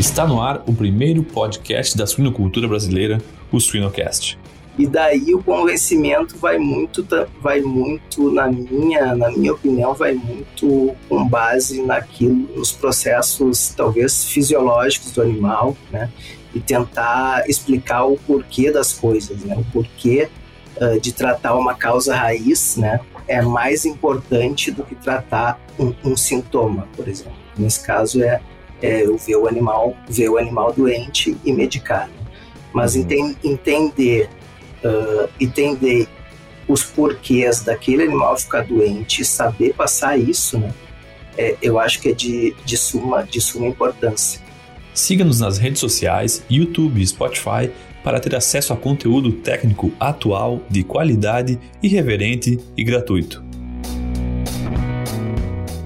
Está no ar o primeiro podcast da suinocultura brasileira, o Suinocast. E daí o convencimento vai muito, vai muito na minha, na minha opinião, vai muito com base naquilo, nos processos talvez fisiológicos do animal, né? E tentar explicar o porquê das coisas, né? O porquê uh, de tratar uma causa raiz, né? É mais importante do que tratar um, um sintoma, por exemplo. Nesse caso é, é eu ver o animal, ver o animal doente e medicar. Mas uhum. enten, entender uh, entender os porquês daquele animal ficar doente, saber passar isso, né? É, eu acho que é de, de, suma, de suma importância. Siga-nos nas redes sociais, YouTube e Spotify para ter acesso a conteúdo técnico atual, de qualidade, irreverente e gratuito.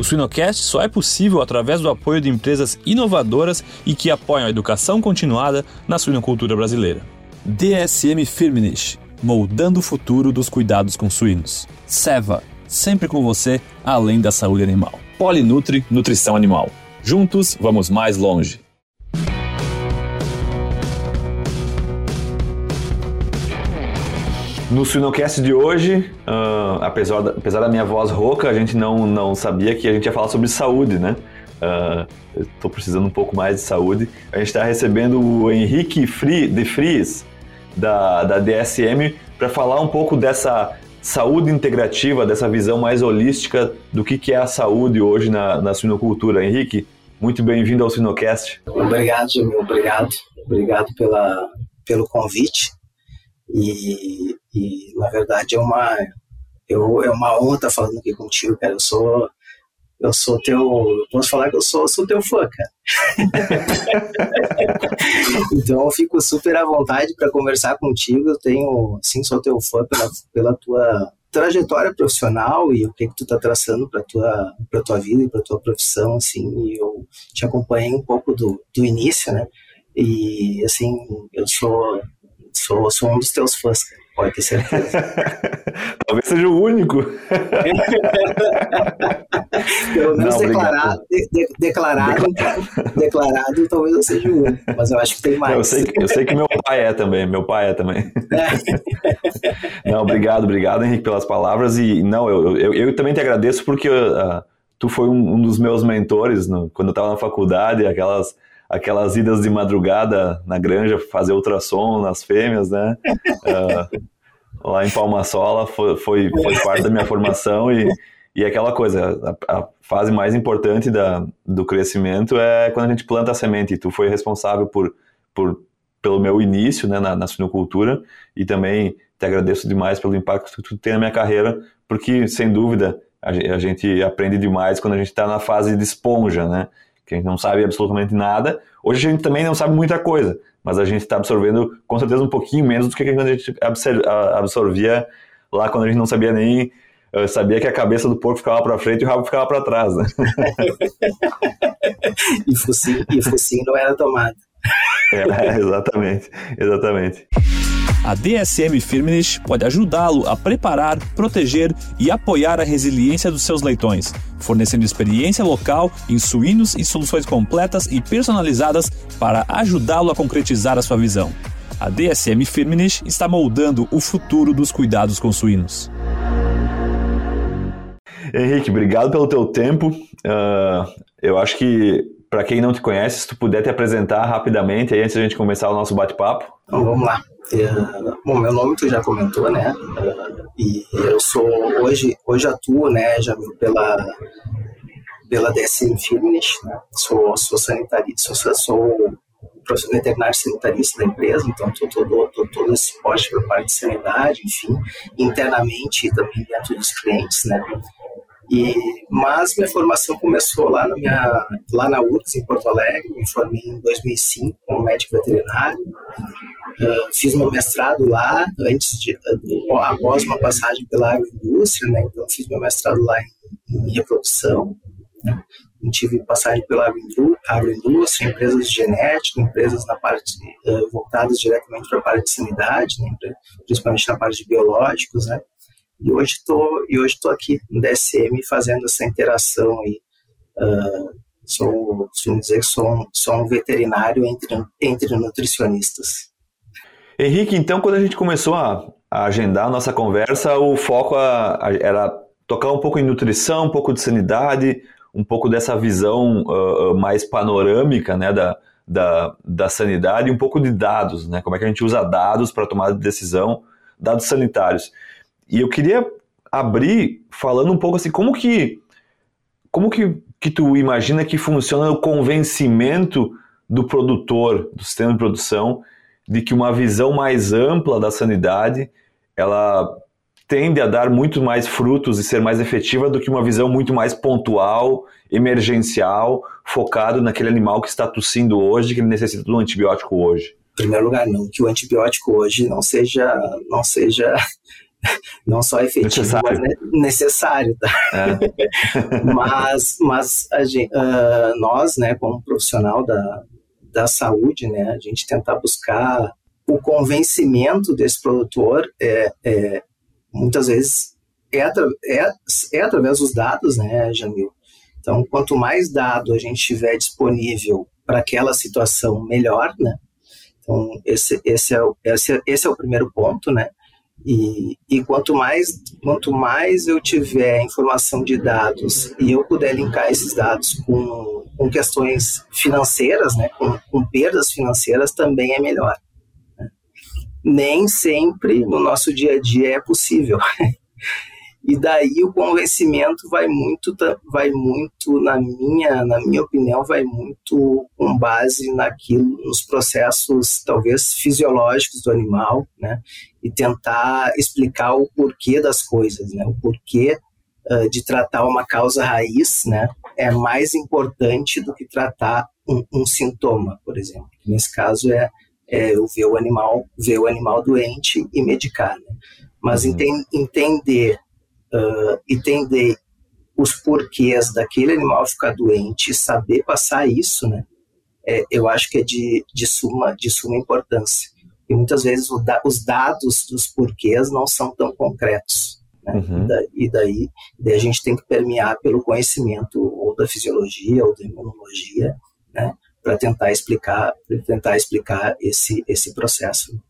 O Suinocast só é possível através do apoio de empresas inovadoras e que apoiam a educação continuada na suinocultura brasileira. DSM Firmenich, moldando o futuro dos cuidados com suínos. Seva, sempre com você, além da saúde animal. Polinutri Nutrição Animal. Juntos, vamos mais longe. No Suinocast de hoje, uh, apesar, da, apesar da minha voz rouca, a gente não, não sabia que a gente ia falar sobre saúde, né? Uh, Estou precisando um pouco mais de saúde. A gente está recebendo o Henrique de Fries, da, da DSM para falar um pouco dessa saúde integrativa, dessa visão mais holística do que, que é a saúde hoje na, na suinocultura. Henrique, muito bem-vindo ao Sinocast. Obrigado, Jamil, obrigado. Obrigado pela, pelo convite. E, e, na verdade, é uma, eu, é uma honra estar falando aqui contigo, cara. Eu sou eu sou teu. Posso falar que eu sou, sou teu fã, cara. então eu fico super à vontade para conversar contigo. Eu tenho, sim, sou teu fã pela, pela tua trajetória profissional e o que que tu tá traçando para tua para tua vida e para tua profissão assim e eu te acompanhei um pouco do, do início né e assim eu sou sou, sou um dos teus fãs cara. Pode ter certeza. Talvez seja o único. Pelo menos Não, declarado, de, de, declarado, declarado, talvez eu seja o único, mas eu acho que tem mais. Eu sei, eu sei que meu pai é também, meu pai é também. É. Não, obrigado, obrigado, Henrique, pelas palavras. E não, eu, eu, eu também te agradeço porque uh, tu foi um, um, dos meus mentores no, quando eu estava na faculdade, aquelas aquelas idas de madrugada na granja fazer ultrassom nas fêmeas, né? uh, lá em Palmasola foi, foi, foi, parte da minha formação e, e aquela coisa, a, a, fase mais importante da, do crescimento é quando a gente planta a semente. E tu foi responsável por, por, pelo meu início né, na, na suinocultura e também te agradeço demais pelo impacto que tu tem na minha carreira, porque sem dúvida a, a gente aprende demais quando a gente está na fase de esponja, né? Que a gente não sabe absolutamente nada. Hoje a gente também não sabe muita coisa, mas a gente está absorvendo com certeza um pouquinho menos do que a gente absorvia lá quando a gente não sabia nem eu sabia que a cabeça do porco ficava para frente e o rabo ficava para trás. Né? e, focinho, e focinho não era tomado. É, exatamente, exatamente. A DSM Firmenich pode ajudá-lo a preparar, proteger e apoiar a resiliência dos seus leitões, fornecendo experiência local em suínos e soluções completas e personalizadas para ajudá-lo a concretizar a sua visão. A DSM Firmenich está moldando o futuro dos cuidados com suínos. Henrique, obrigado pelo teu tempo. Uh, eu acho que para quem não te conhece, se tu puder te apresentar rapidamente aí antes da gente começar o nosso bate-papo. Então vamos lá. Uh, bom, meu nome tu já comentou, né? E eu sou hoje hoje atuo, né? Já pela pela DSM Fitness, né? Sou sou sanitarista, sou, sou professor veterinário sanitarista da empresa, então estou todo, tô todo esse suporte para parte de sanidade, enfim, internamente também dentro dos clientes, né? E, mas minha formação começou lá na, minha, lá na em Porto Alegre. Me formei em 2005 como médico veterinário. Uh, fiz meu mestrado lá, antes de, após uma passagem pela agroindústria, né? Então, fiz meu mestrado lá em, em reprodução. Né? Tive passagem pela agroindústria, empresas de genética, empresas na parte uh, voltadas diretamente para a parte de sanidade, né? principalmente na parte de biológicos, né? E hoje estou e hoje aqui no DSM fazendo essa interação aí, uh, Sou, costumo dizer que sou um, sou um veterinário entre, entre nutricionistas. Henrique, então, quando a gente começou a, a agendar a nossa conversa, o foco a, a, era tocar um pouco em nutrição, um pouco de sanidade, um pouco dessa visão uh, mais panorâmica né, da, da, da sanidade e um pouco de dados, né? Como é que a gente usa dados para tomar decisão, dados sanitários. E eu queria abrir falando um pouco assim, como que como que, que tu imagina que funciona o convencimento do produtor, do sistema de produção, de que uma visão mais ampla da sanidade, ela tende a dar muito mais frutos e ser mais efetiva do que uma visão muito mais pontual, emergencial, focado naquele animal que está tossindo hoje, que ele necessita um antibiótico hoje? Em primeiro lugar, não que o antibiótico hoje não seja não seja não só efetivo, necessário. mas necessário, tá? É. mas mas gente, uh, nós, né, como profissional da, da saúde, né, a gente tentar buscar o convencimento desse produtor é, é muitas vezes é, é, é através dos dados, né, Jamil? Então, quanto mais dado a gente tiver disponível para aquela situação, melhor, né? Então, esse, esse, é, esse, esse é o primeiro ponto, né? E, e quanto mais quanto mais eu tiver informação de dados e eu puder linkar esses dados com, com questões financeiras, né, com, com perdas financeiras, também é melhor. Né? Nem sempre no nosso dia a dia é possível. E daí o convencimento vai muito, vai muito na minha, na minha opinião, vai muito com base naquilo, nos processos talvez fisiológicos do animal, né? E tentar explicar o porquê das coisas, né? O porquê uh, de tratar uma causa raiz, né? É mais importante do que tratar um, um sintoma, por exemplo. Nesse caso é, é eu ver o animal, ver o animal doente e medicar, né? Mas uhum. entender uh, entender os porquês daquele animal ficar doente e saber passar isso, né? É, eu acho que é de, de, suma, de suma importância. E muitas vezes da, os dados dos porquês não são tão concretos. Né? Uhum. E, e daí, daí, a gente tem que permear pelo conhecimento ou da fisiologia ou da imunologia, né? para tentar explicar, tentar explicar esse, esse processo.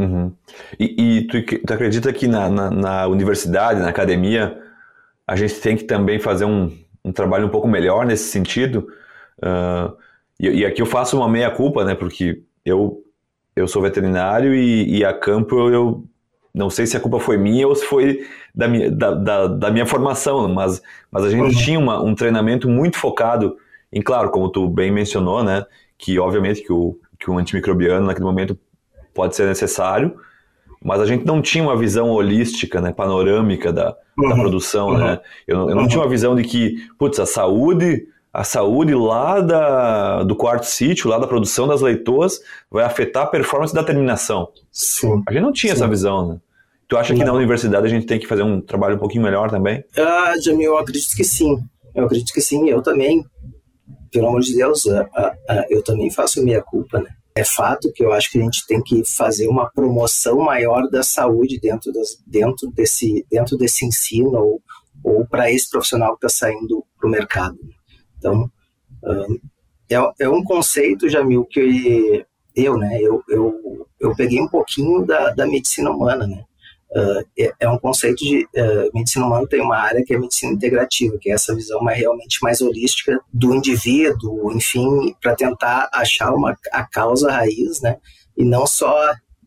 Uhum. E, e tu, tu, acredita que na, na, na, universidade, na academia, a gente tem que também fazer um, um trabalho um pouco melhor nesse sentido? Uh, e, e, aqui eu faço uma meia-culpa, né? Porque eu, eu sou veterinário e, e a campo eu, eu, não sei se a culpa foi minha ou se foi da minha, da, da, da minha formação, mas, mas a gente uhum. tinha uma, um treinamento muito focado em, claro, como tu bem mencionou, né? Que obviamente que o, que o antimicrobiano naquele momento pode ser necessário, mas a gente não tinha uma visão holística, né, panorâmica da, uhum, da produção, uhum, né? Eu, eu não uhum. tinha uma visão de que, putz, a saúde, a saúde lá da, do quarto sítio, lá da produção das leitoas, vai afetar a performance da terminação. Sim. A gente não tinha Sim. essa visão, né? Tu acha que na universidade a gente tem que fazer um trabalho um pouquinho melhor também? Ah, Jamil, eu acredito que sim. Eu acredito que sim. Eu também, pelo amor de Deus, ah, ah, ah, eu também faço minha culpa, né? É fato que eu acho que a gente tem que fazer uma promoção maior da saúde dentro, das, dentro, desse, dentro desse ensino ou, ou para esse profissional que está saindo para o mercado. Então, é, é um conceito, Jamil, que eu, né, eu, eu, eu peguei um pouquinho da, da medicina humana, né? Uh, é, é, um conceito de uh, medicina humana tem uma área que é medicina integrativa, que é essa visão mais, realmente mais holística do indivíduo, enfim, para tentar achar uma, a causa raiz, né? E não só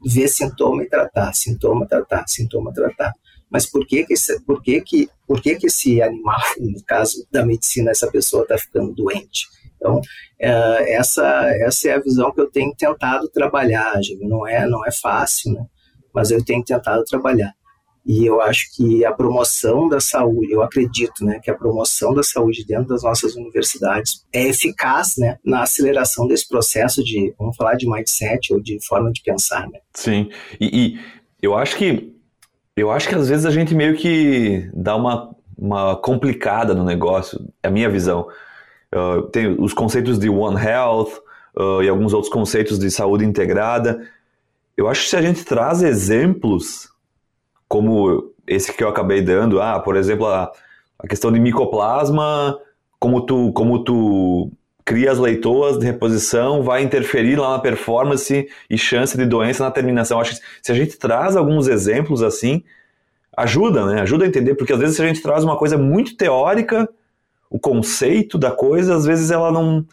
ver sintoma e tratar, sintoma, tratar, sintoma, tratar. Mas por que que esse, por que que, por que que esse animal, no caso da medicina, essa pessoa está ficando doente? Então, uh, essa, essa é a visão que eu tenho tentado trabalhar, não é, não é fácil, né? Mas eu tenho tentado trabalhar. E eu acho que a promoção da saúde, eu acredito, né, que a promoção da saúde dentro das nossas universidades é eficaz, né, na aceleração desse processo de, vamos falar de mindset ou de forma de pensar, né? Sim. E, e eu acho que eu acho que às vezes a gente meio que dá uma, uma complicada no negócio, é a minha visão. Uh, tem os conceitos de One Health uh, e alguns outros conceitos de saúde integrada eu acho que se a gente traz exemplos como esse que eu acabei dando, ah, por exemplo, a, a questão de micoplasma como tu, como tu cria as leitoas de reposição, vai interferir lá na performance e chance de doença na terminação. Acho que se a gente traz alguns exemplos assim, ajuda, né? Ajuda a entender, porque às vezes se a gente traz uma coisa muito teórica, o conceito da coisa, às vezes ela não,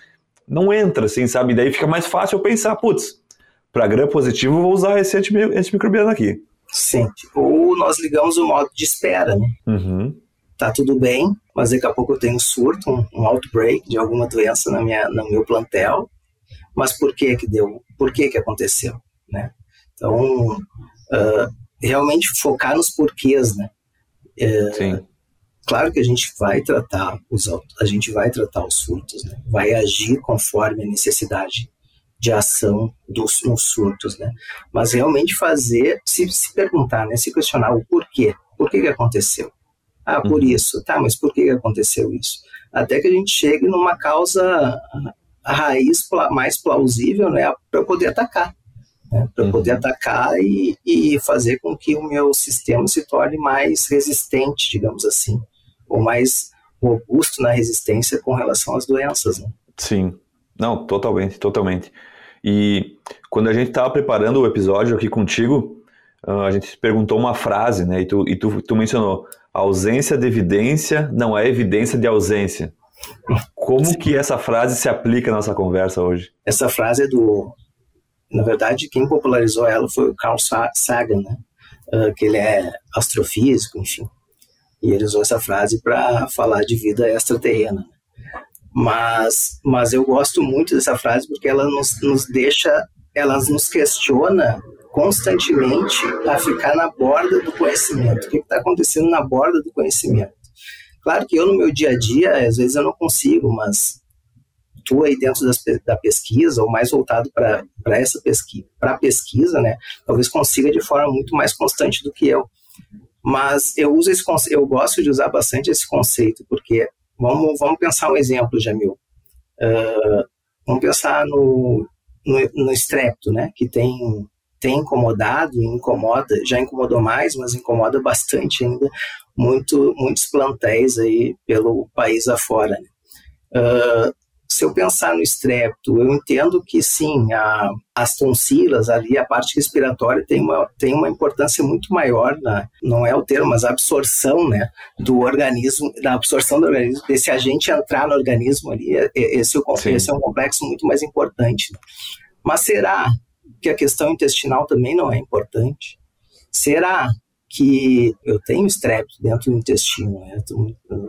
não entra, assim, sabe? Daí fica mais fácil eu pensar, putz, para gram positivo vou usar esse antimicrobiano aqui. Sim. Ou nós ligamos o modo de espera, né? Uhum. Tá tudo bem, mas daqui a pouco eu tenho um surto, um, um outbreak de alguma doença na minha, no meu plantel. Mas por que que deu? Por que que aconteceu, né? Então, uh, realmente focar nos porquês, né? É, Sim. Claro que a gente vai tratar os a gente vai tratar os surtos, né? Vai agir conforme a necessidade de ação dos nos surtos, né? Mas realmente fazer, se, se perguntar, né? Se questionar o porquê, por que que aconteceu? Ah, por uhum. isso, tá? Mas por que que aconteceu isso? Até que a gente chegue numa causa a raiz mais plausível, né? Para poder atacar né, para uhum. poder atacar e, e fazer com que o meu sistema se torne mais resistente, digamos assim, ou mais robusto na resistência com relação às doenças. Né? Sim, não, totalmente, totalmente. E quando a gente estava preparando o episódio aqui contigo, ah, a gente perguntou uma frase, né? E tu, e tu, tu mencionou: ausência de evidência não é evidência de ausência. Como Sim. que essa frase se aplica na nossa conversa hoje? Essa frase é do na verdade, quem popularizou ela foi o Carl Sagan, né? Uh, que ele é astrofísico, enfim. E ele usou essa frase para falar de vida extraterrena. Mas, mas eu gosto muito dessa frase porque ela nos, nos deixa, ela nos questiona constantemente a ficar na borda do conhecimento. O que está acontecendo na borda do conhecimento? Claro que eu, no meu dia a dia, às vezes eu não consigo, mas tu aí dentro das, da pesquisa, ou mais voltado para essa pesquisa, para pesquisa, né, talvez consiga de forma muito mais constante do que eu. Mas eu uso esse eu gosto de usar bastante esse conceito, porque vamos, vamos pensar um exemplo, Jamil. Uh, vamos pensar no, no, no estrepto, né, que tem tem incomodado incomoda, já incomodou mais, mas incomoda bastante ainda muito, muitos plantéis aí pelo país afora. Né? Uh, se eu pensar no estrepto, eu entendo que sim, a, as tonsilas ali, a parte respiratória tem uma, tem uma importância muito maior, na, não é o termo, mas a absorção né, do organismo, da absorção do organismo, desse agente entrar no organismo ali, é, é, esse, esse é um complexo muito mais importante. Mas será que a questão intestinal também não é importante? Será que eu tenho estrepto dentro do intestino, né?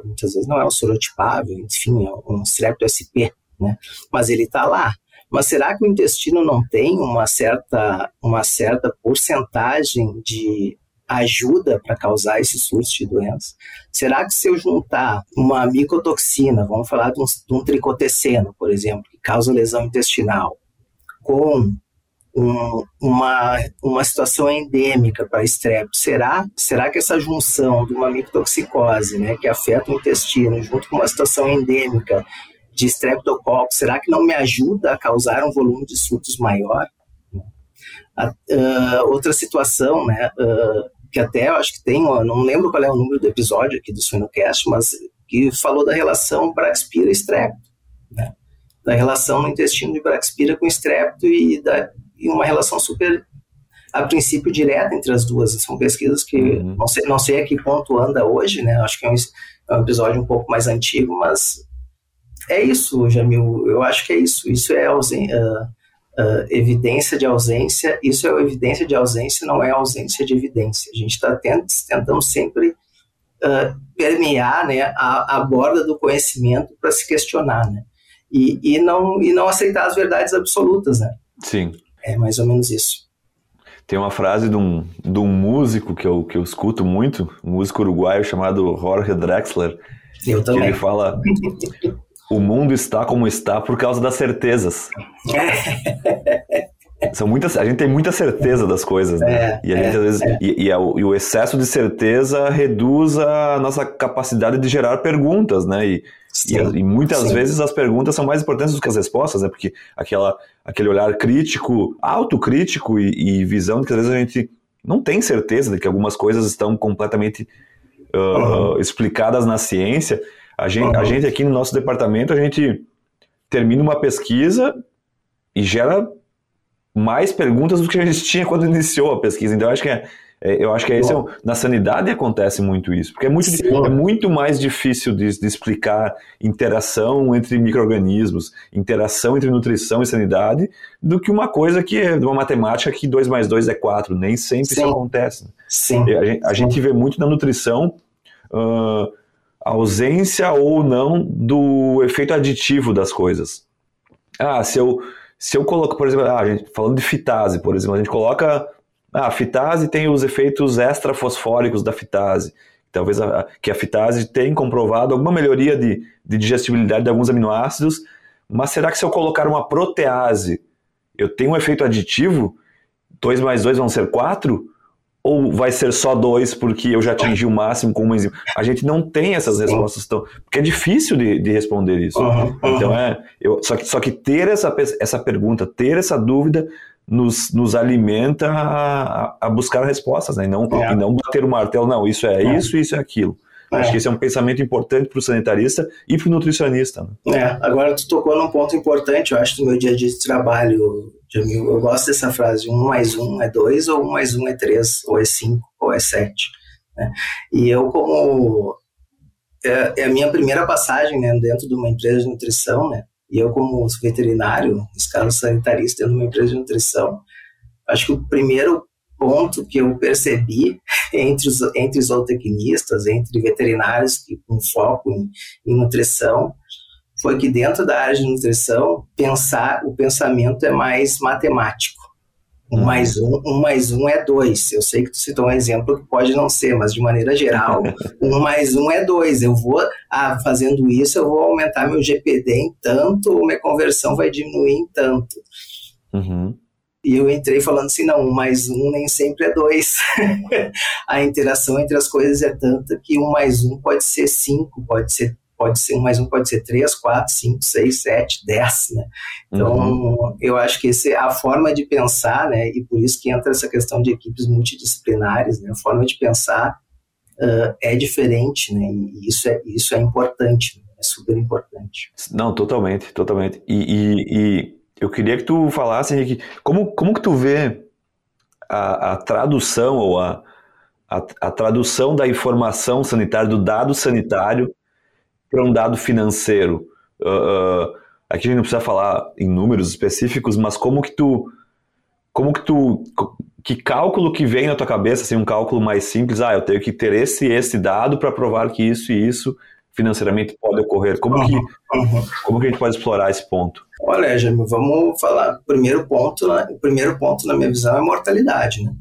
muitas vezes não é um sorotipável, enfim, é um estrepto SP, né? mas ele está lá. Mas será que o intestino não tem uma certa, uma certa porcentagem de ajuda para causar esse surto de doença? Será que se eu juntar uma micotoxina, vamos falar de um, de um tricoteceno, por exemplo, que causa lesão intestinal, com um, uma, uma situação endêmica para estrepto. Será, será que essa junção de uma micotoxicose, né, que afeta o intestino, junto com uma situação endêmica de estreptococcus, será que não me ajuda a causar um volume de surtos maior? Uh, outra situação, né, uh, que até eu acho que tem, não lembro qual é o número do episódio aqui do Suinocast, mas que falou da relação Braxpira-estrepto, né? da relação no intestino de Braxpira com estrepto e da e uma relação super, a princípio, direta entre as duas. São pesquisas que uhum. não, sei, não sei a que ponto anda hoje, né? Acho que é um, é um episódio um pouco mais antigo, mas é isso, Jamil. Eu acho que é isso. Isso é ausen uh, uh, evidência de ausência. Isso é evidência de ausência, não é ausência de evidência. A gente está tentando sempre uh, permear né, a, a borda do conhecimento para se questionar, né? E, e, não, e não aceitar as verdades absolutas, né? Sim. É mais ou menos isso. Tem uma frase de um, de um músico que eu, que eu escuto muito, um músico uruguaio chamado Jorge Drexler. Eu também. Que ele fala: O mundo está como está por causa das certezas. São muitas, a gente tem muita certeza das coisas, né? É, e a gente, é, às vezes, é. e, e, a, e, o excesso de certeza reduz a nossa capacidade de gerar perguntas, né? E, sim, e, muitas sim. vezes as perguntas são mais importantes do que as respostas, né? Porque aquela, aquele olhar crítico, autocrítico e, e visão de que às vezes a gente não tem certeza de que algumas coisas estão completamente uh, uhum. explicadas na ciência A gente, uhum. a gente aqui no nosso departamento, a gente termina uma pesquisa e gera mais perguntas do que a gente tinha quando iniciou a pesquisa. Então, eu acho que é, é eu acho que é esse é na sanidade acontece muito isso, porque é muito, é muito mais difícil de, de explicar interação entre micro-organismos, interação entre nutrição e sanidade, do que uma coisa que é uma matemática que 2 mais 2 é 4. Nem sempre Sim. isso acontece. Sim. A, gente, a gente vê muito na nutrição uh, a ausência ou não do efeito aditivo das coisas. Ah, se eu, se eu coloco, por exemplo, ah, gente, falando de fitase, por exemplo, a gente coloca. Ah, a fitase tem os efeitos extrafosfóricos da fitase. Talvez a, que a fitase tem comprovado alguma melhoria de, de digestibilidade de alguns aminoácidos, mas será que se eu colocar uma protease, eu tenho um efeito aditivo? 2 mais 2 vão ser 4? Ou vai ser só dois porque eu já atingi o máximo com uma enzima? A gente não tem essas respostas tão. Porque é difícil de, de responder isso. Uhum, uhum. Então é. Eu, só, que, só que ter essa, essa pergunta, ter essa dúvida, nos, nos alimenta a, a buscar respostas, né? E não, é. e não bater o martelo, não, isso é, é. isso, isso é aquilo. É. Acho que esse é um pensamento importante para o sanitarista e para o nutricionista. Né? É, agora tu tocou num ponto importante, eu acho, do meu dia a dia de trabalho. Eu gosto dessa frase: um mais um é dois, ou um mais um é três, ou é cinco, ou é sete. Né? E eu, como. É, é, a minha primeira passagem né, dentro de uma empresa de nutrição, né? E eu, como veterinário, escala sanitarista dentro de uma empresa de nutrição, acho que o primeiro ponto que eu percebi entre os, entre os zootecnistas, entre veterinários que, com foco em, em nutrição, foi que dentro da área de nutrição, pensar, o pensamento é mais matemático. Um uhum. mais um, um mais um é dois. Eu sei que tu citou um exemplo que pode não ser, mas de maneira geral, um mais um é dois. Eu vou, ah, fazendo isso, eu vou aumentar meu GPD em tanto, ou minha conversão vai diminuir em tanto. Uhum. E eu entrei falando assim, não, um mais um nem sempre é dois. a interação entre as coisas é tanta que um mais um pode ser cinco, pode ser pode ser um mais um pode ser três, quatro, cinco, seis, sete, dez, né? Então, uhum. eu acho que esse, a forma de pensar, né? E por isso que entra essa questão de equipes multidisciplinares, né? A forma de pensar uh, é diferente, né? E isso é, isso é importante, né? é super importante. Não, totalmente, totalmente. E, e, e eu queria que tu falasse, Henrique, como, como que tu vê a, a tradução ou a, a, a, tradução da informação sanitária, do dado sanitário para um dado financeiro? Uh, uh, aqui a gente não precisa falar em números específicos, mas como que tu como que tu que cálculo que vem na tua cabeça, assim, um cálculo mais simples, ah, eu tenho que ter esse esse dado para provar que isso e isso financeiramente pode ocorrer? Como, uhum, que, como que a gente pode explorar esse ponto? Olha, Jaime, vamos falar. Primeiro ponto, né? o primeiro ponto na minha visão é mortalidade, né?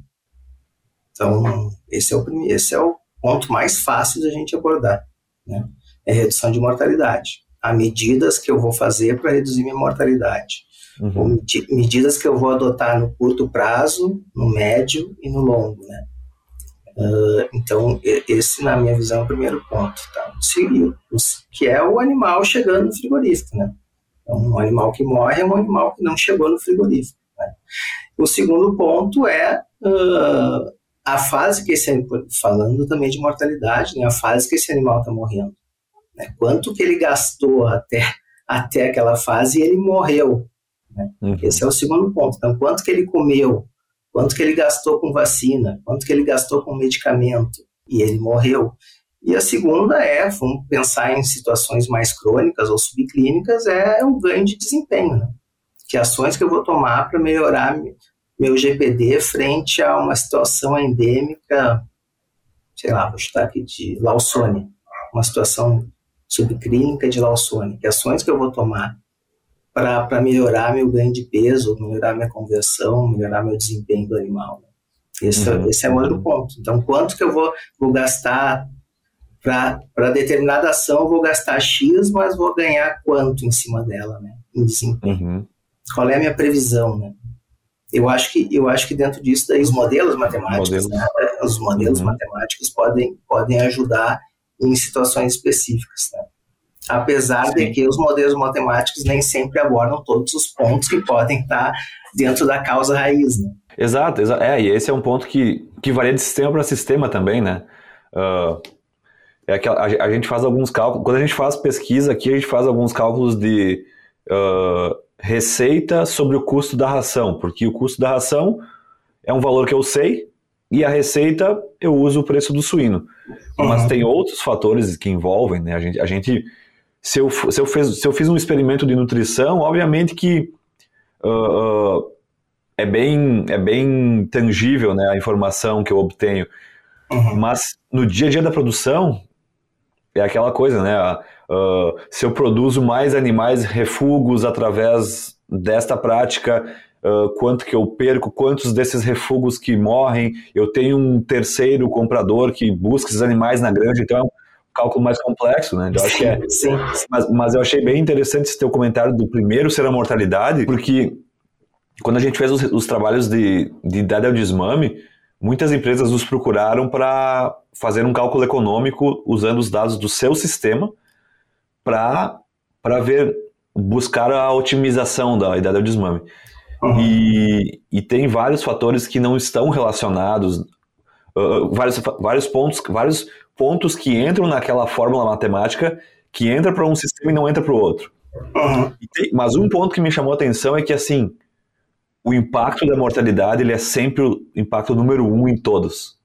Então, esse é o esse é o ponto mais fácil da gente abordar, né? É redução de mortalidade. Há medidas que eu vou fazer para reduzir minha mortalidade. Uhum. medidas que eu vou adotar no curto prazo, no médio e no longo, né? Uh, então, esse, na minha visão, é o primeiro ponto. Tá? que é o animal chegando no frigorífico. Né? Então, um animal que morre é um animal que não chegou no frigorífico. Né? O segundo ponto é uh, a fase que esse falando também de mortalidade, né? a fase que esse animal está morrendo. Né? Quanto que ele gastou até, até aquela fase e ele morreu. Né? Uhum. Esse é o segundo ponto. Então, quanto que ele comeu, quanto que ele gastou com vacina, quanto que ele gastou com medicamento e ele morreu. E a segunda é, vamos pensar em situações mais crônicas ou subclínicas, é o ganho de desempenho. Né? Que ações que eu vou tomar para melhorar meu GPD frente a uma situação endêmica, sei lá, vou chutar aqui de Lawsone, uma situação subclínica de Lawsone. Que ações que eu vou tomar para melhorar meu ganho de peso, melhorar minha conversão, melhorar meu desempenho do animal. Né? Esse, uhum. esse é outro ponto. Então, quanto que eu vou, vou gastar para determinada ação, eu vou gastar X, mas vou ganhar quanto em cima dela, né? Em desempenho. Uhum. Qual é a minha previsão, né? Eu acho que, eu acho que dentro disso, daí, os modelos matemáticos, modelos. Né? os modelos uhum. matemáticos podem, podem ajudar em situações específicas, né? apesar Sim. de que os modelos matemáticos nem sempre abordam todos os pontos que podem estar dentro da causa raiz. Né? Exato, exato. É, e esse é um ponto que, que varia de sistema para sistema também, né? Uh, é que a, a, gente faz alguns cálculos. Quando a gente faz pesquisa aqui, a gente faz alguns cálculos de uh, receita sobre o custo da ração, porque o custo da ração é um valor que eu sei e a receita eu uso o preço do suíno. Uhum. Mas tem outros fatores que envolvem, né? A gente, a gente se, eu, se, eu fez, se eu fiz um experimento de nutrição, obviamente que uh, uh, é, bem, é bem tangível né, a informação que eu obtenho. Uhum. Mas no dia a dia da produção, é aquela coisa, né? Uh, se eu produzo mais animais refugos através desta prática, uh, quanto que eu perco, quantos desses refugos que morrem, eu tenho um terceiro comprador que busca esses animais na granja, então é um cálculo mais complexo, né? Eu acho que é, sim. Mas, mas eu achei bem interessante esse teu comentário do primeiro ser a mortalidade, porque quando a gente fez os, os trabalhos de, de dado desmame, muitas empresas nos procuraram para fazer um cálculo econômico usando os dados do seu sistema para ver, buscar a otimização da idade ao desmame. Uhum. E, e tem vários fatores que não estão relacionados, uh, vários, vários, pontos, vários pontos que entram naquela fórmula matemática que entra para um sistema e não entra para o outro. Uhum. Tem, mas um ponto que me chamou a atenção é que, assim, o impacto da mortalidade ele é sempre o impacto número um em todos.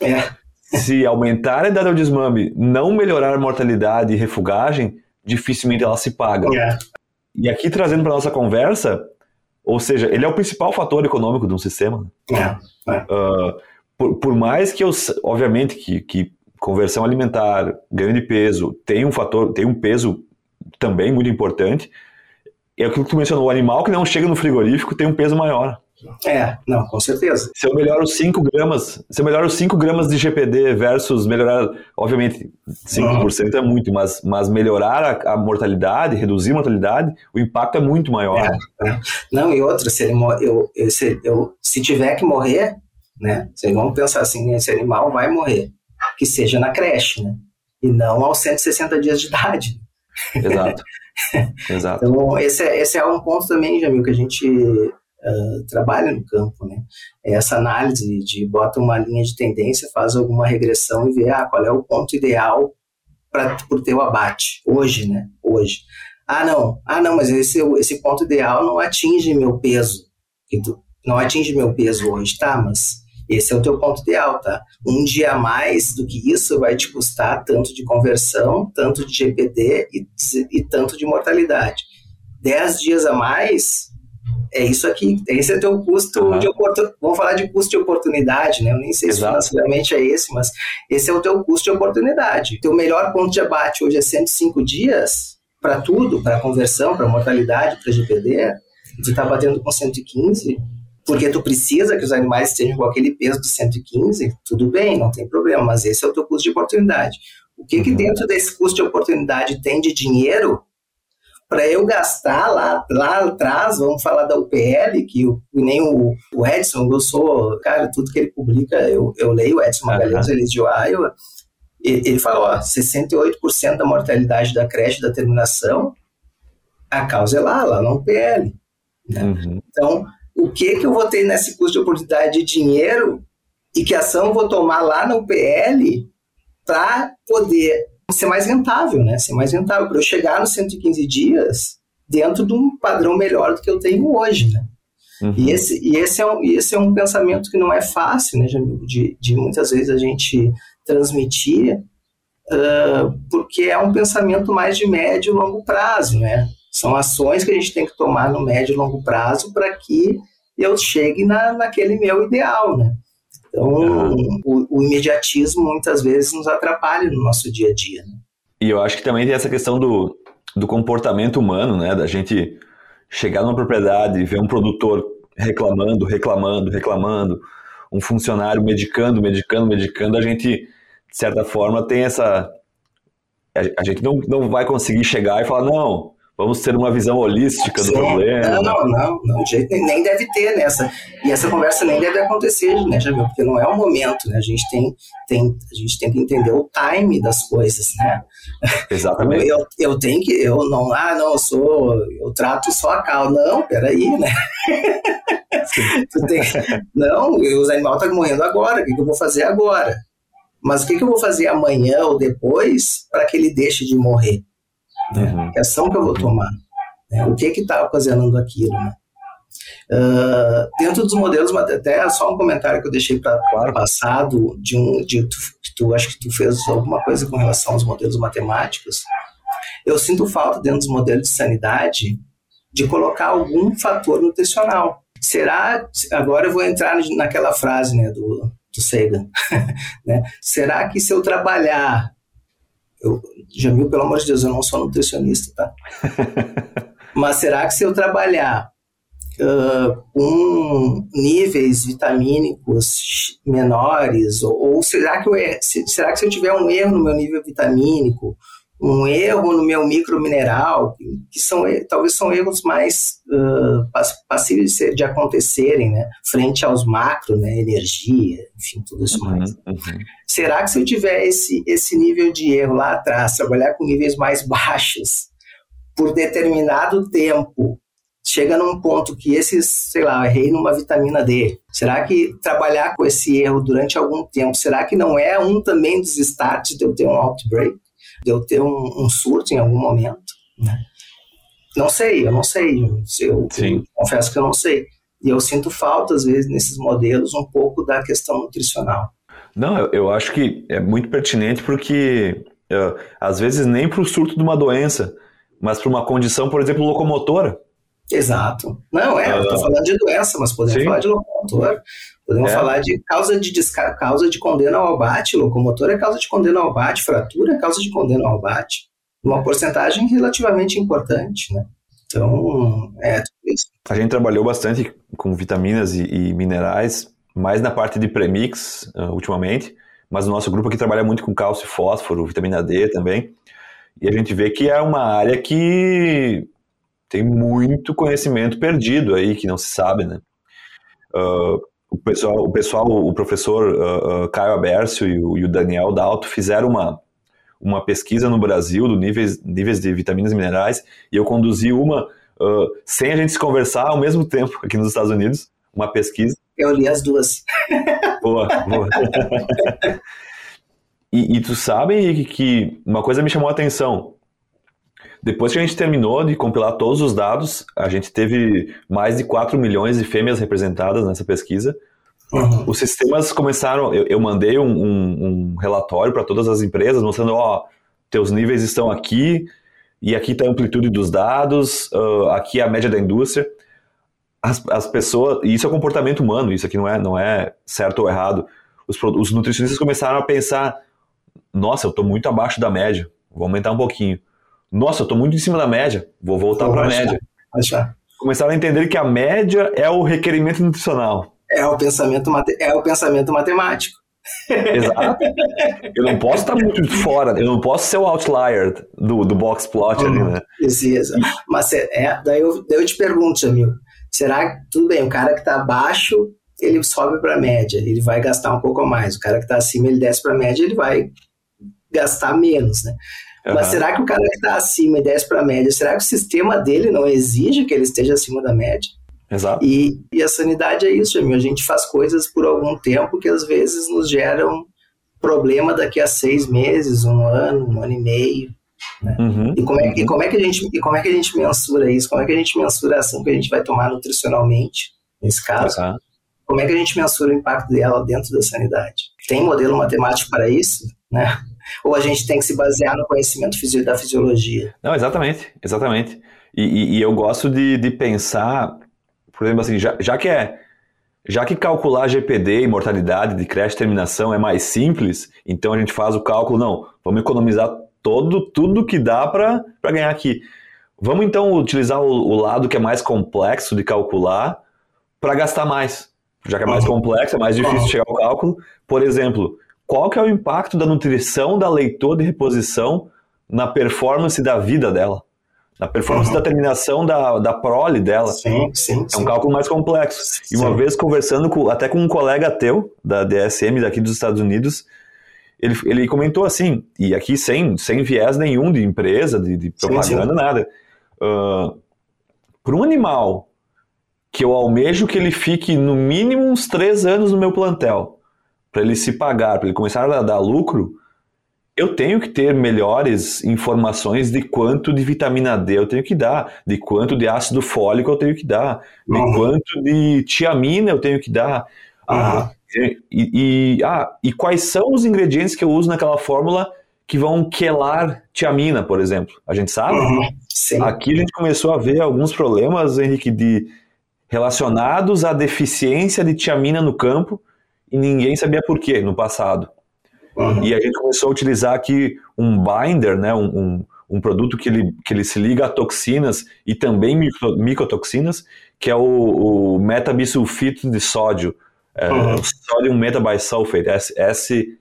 É. Se aumentar a idade ao desmame, não melhorar a mortalidade e refugagem, dificilmente ela se paga. É. E aqui trazendo para nossa conversa, ou seja, ele é o principal fator econômico de um sistema. É. é. Uh, por, por, mais que eu, obviamente, que, que conversão alimentar, ganho de peso, tem um fator, tem um peso também muito importante, é aquilo que tu mencionou, o animal que não chega no frigorífico tem um peso maior. É, não, com certeza. Se eu melhoro 5 gramas, se eu melhoro 5 gramas de GPD versus melhorar, obviamente, 5% uhum. é muito, mas, mas melhorar a, a, mortalidade, reduzir a mortalidade, o impacto é muito maior. É, é. Não, e outra, se, ele, eu, eu, se, eu, se tiver que morrer, né, vamos pensar assim, esse animal vai morrer, que seja na creche, né, e não aos 160 dias de idade. Exato. Exato. Então, esse é, esse é um ponto também, Jamil, que a gente trabalha no campo, né? É essa análise de bota uma linha de tendência, faz alguma regressão e vê ah, qual é o ponto ideal para o teu abate, hoje, né? Hoje. Ah, não, ah, não, mas esse, esse ponto ideal não atinge meu peso. Não atinge meu peso hoje, tá? Mas esse é o teu ponto ideal, tá? Um dia a mais do que isso vai te custar tanto de conversão, tanto de GPD e, e tanto de mortalidade. Dez dias a mais é isso aqui. Esse é o teu custo uhum. de oportunidade. Vamos falar de custo de oportunidade, né? Eu nem sei Exato. se financeiramente é esse, mas esse é o teu custo de oportunidade. Teu melhor ponto de abate hoje é 105 dias para tudo, para conversão, para mortalidade, para GPD. Tu está batendo com 115 porque tu precisa que os animais estejam com aquele peso de 115, tudo bem, não tem problema, mas esse é o teu custo de oportunidade. O que, uhum. que dentro desse custo de oportunidade tem de dinheiro para eu gastar lá, lá atrás, vamos falar da UPL, que eu, nem o, o, Edson, eu sou, cara, tudo que ele publica, eu, eu leio o Edson Magalhães, uhum. ele é de Iowa, ele, ele fala, ó, 68% da mortalidade da creche da terminação, a causa é lá, lá na UPL. Né? Uhum. Então, o que, que eu vou ter nesse custo de oportunidade de dinheiro e que ação eu vou tomar lá no PL para poder ser mais rentável, né? Ser mais rentável, para eu chegar nos 115 dias dentro de um padrão melhor do que eu tenho hoje, né? Uhum. E, esse, e, esse é um, esse é um pensamento que não é fácil, né, de, de muitas vezes a gente transmitir, uh, porque é um pensamento mais de médio e longo prazo, né? São ações que a gente tem que tomar no médio e longo prazo para que eu chegue na, naquele meu ideal, né? Então, uhum. o, o, imediatismo muitas vezes nos atrapalha no nosso dia a dia. Né? E eu acho que também tem essa questão do, do comportamento humano, né? Da gente chegar numa propriedade e ver um produtor reclamando, reclamando, reclamando, um funcionário medicando, medicando, medicando, a gente, de certa forma, tem essa. A gente não, não vai conseguir chegar e falar, não, Vamos ter uma visão holística Sim, do problema. Não, não, não, não, de jeito nem deve ter nessa. E essa conversa nem deve acontecer, né, Jamil? Porque não é o momento, né? A gente tem, tem, a gente tem que entender o time das coisas, né? Exatamente. eu, eu tenho que, eu não, ah, não, eu sou, eu trato só a cal. Não, peraí, né? tu tem, não, os animais estão morrendo agora, o que eu vou fazer agora? Mas o que, que eu vou fazer amanhã ou depois para que ele deixe de morrer? Uhum. Que ação que eu vou tomar? Né? O que que está ocasionando aquilo? Né? Uh, dentro dos modelos, até só um comentário que eu deixei para claro. passado de um de tu, tu acho que tu fez alguma coisa com relação aos modelos matemáticos. Eu sinto falta dentro dos modelos de sanidade de colocar algum fator nutricional. Será, agora eu vou entrar naquela frase né, do, do Sagan, né? será que se eu trabalhar, eu, Jamil, pelo amor de Deus, eu não sou nutricionista, tá? Mas será que se eu trabalhar uh, com níveis vitamínicos menores, ou, ou será, que eu, será que se eu tiver um erro no meu nível vitamínico, um erro no meu micromineral, que são talvez são erros mais uh, passíveis de, de, acontecerem, né, frente aos macro, né, energia, enfim, tudo isso uhum, mais. Uhum. Será que se eu tiver esse, esse nível de erro lá atrás, trabalhar com níveis mais baixos, por determinado tempo, chega num ponto que esse, sei lá, errei numa vitamina D. Será que trabalhar com esse erro durante algum tempo, será que não é um também dos starts de eu ter um outbreak? De eu ter um, um surto em algum momento, né? Não sei, eu não sei. Eu, eu, confesso que eu não sei. E eu sinto falta, às vezes, nesses modelos, um pouco da questão nutricional. Não, eu, eu acho que é muito pertinente porque, uh, às vezes, nem para o surto de uma doença, mas para uma condição, por exemplo, locomotora. Exato. Não, é, uh, eu estou ah. falando de doença, mas podemos sim. falar de locomotora. Podemos é. falar de causa de causa de condena ao abate, locomotor é causa de condena ao abate, fratura é causa de condena ao abate. Uma porcentagem relativamente importante, né? Então, é tudo isso. A gente trabalhou bastante com vitaminas e, e minerais, mais na parte de premix, uh, ultimamente, mas o nosso grupo aqui trabalha muito com cálcio e fósforo, vitamina D também, e a gente vê que é uma área que tem muito conhecimento perdido aí, que não se sabe, né? Uh, o pessoal, o, pessoal, o professor uh, uh, Caio Abércio e o, e o, Daniel Dalto fizeram uma, uma pesquisa no Brasil do níveis, níveis de vitaminas e minerais e eu conduzi uma uh, sem a gente se conversar ao mesmo tempo aqui nos Estados Unidos, uma pesquisa. Eu li as duas. Boa, boa. e, e tu sabe que uma coisa me chamou a atenção. Depois que a gente terminou de compilar todos os dados, a gente teve mais de 4 milhões de fêmeas representadas nessa pesquisa. Uhum. Os sistemas começaram. Eu, eu mandei um, um, um relatório para todas as empresas mostrando: ó, teus níveis estão aqui, e aqui está a amplitude dos dados, uh, aqui é a média da indústria. As, as pessoas. E isso é comportamento humano, isso aqui não é, não é certo ou errado. Os, os nutricionistas começaram a pensar: nossa, eu estou muito abaixo da média, vou aumentar um pouquinho. Nossa, eu estou muito em cima da média, vou voltar para a média. Achar. Começaram a entender que a média é o requerimento nutricional. É o pensamento, é o pensamento matemático. Exato. Eu não posso estar muito fora, eu não posso ser o outlier do, do box plot ali, né? Precisa. Mas é, daí, eu, daí eu te pergunto, Jamil, será que, tudo bem, o cara que está abaixo, ele sobe para a média, ele vai gastar um pouco mais. O cara que está acima, ele desce para a média, ele vai gastar menos, né? Uhum. Mas será que o cara que está acima e desce para a média, será que o sistema dele não exige que ele esteja acima da média? Exato. E, e a sanidade é isso, Jamil. A gente faz coisas por algum tempo que às vezes nos geram problema daqui a seis meses, um ano, um ano e meio. Né? Uhum, e, como é, uhum. e, como é que a gente, e como é que a gente mensura isso? Como é que a gente mensura a ação que a gente vai tomar nutricionalmente, nesse caso? Uhum. Como é que a gente mensura o impacto dela dentro da sanidade? Tem modelo matemático para isso? Né? Ou a gente tem que se basear no conhecimento da fisiologia? Não, exatamente, exatamente. E, e, e eu gosto de, de pensar, por exemplo, assim, já, já que é já que calcular GPD e mortalidade de creche terminação é mais simples, então a gente faz o cálculo, não, vamos economizar todo, tudo que dá para ganhar aqui. Vamos então utilizar o, o, lado que é mais complexo de calcular para gastar mais. Já que é mais uhum. complexo, é mais difícil uhum. chegar ao cálculo. Por exemplo, qual que é o impacto da nutrição da leitor de reposição na performance da vida dela? Na performance uhum. da terminação da, da prole dela. Sim, sim. É um sim. cálculo mais complexo. E uma vez conversando com, até com um colega teu, da DSM daqui dos Estados Unidos, ele, ele comentou assim, e aqui sem, sem viés nenhum de empresa, de, de propaganda, sim, nada. Uh, Para um animal que eu almejo que ele fique no mínimo uns três anos no meu plantel, para ele se pagar, para ele começar a dar lucro, eu tenho que ter melhores informações de quanto de vitamina D eu tenho que dar, de quanto de ácido fólico eu tenho que dar, de uhum. quanto de tiamina eu tenho que dar. Ah, uhum. e, e, ah, e quais são os ingredientes que eu uso naquela fórmula que vão quelar tiamina, por exemplo? A gente sabe? Uhum. Aqui a gente começou a ver alguns problemas, Henrique, de relacionados à deficiência de tiamina no campo e ninguém sabia por quê no passado. Uhum. E a gente começou a utilizar aqui um binder, né, um, um, um, produto que ele, que ele se liga a toxinas e também micro, micotoxinas, que é o, o metabisulfito de sódio, é, uhum. sodium metabisulfate, S,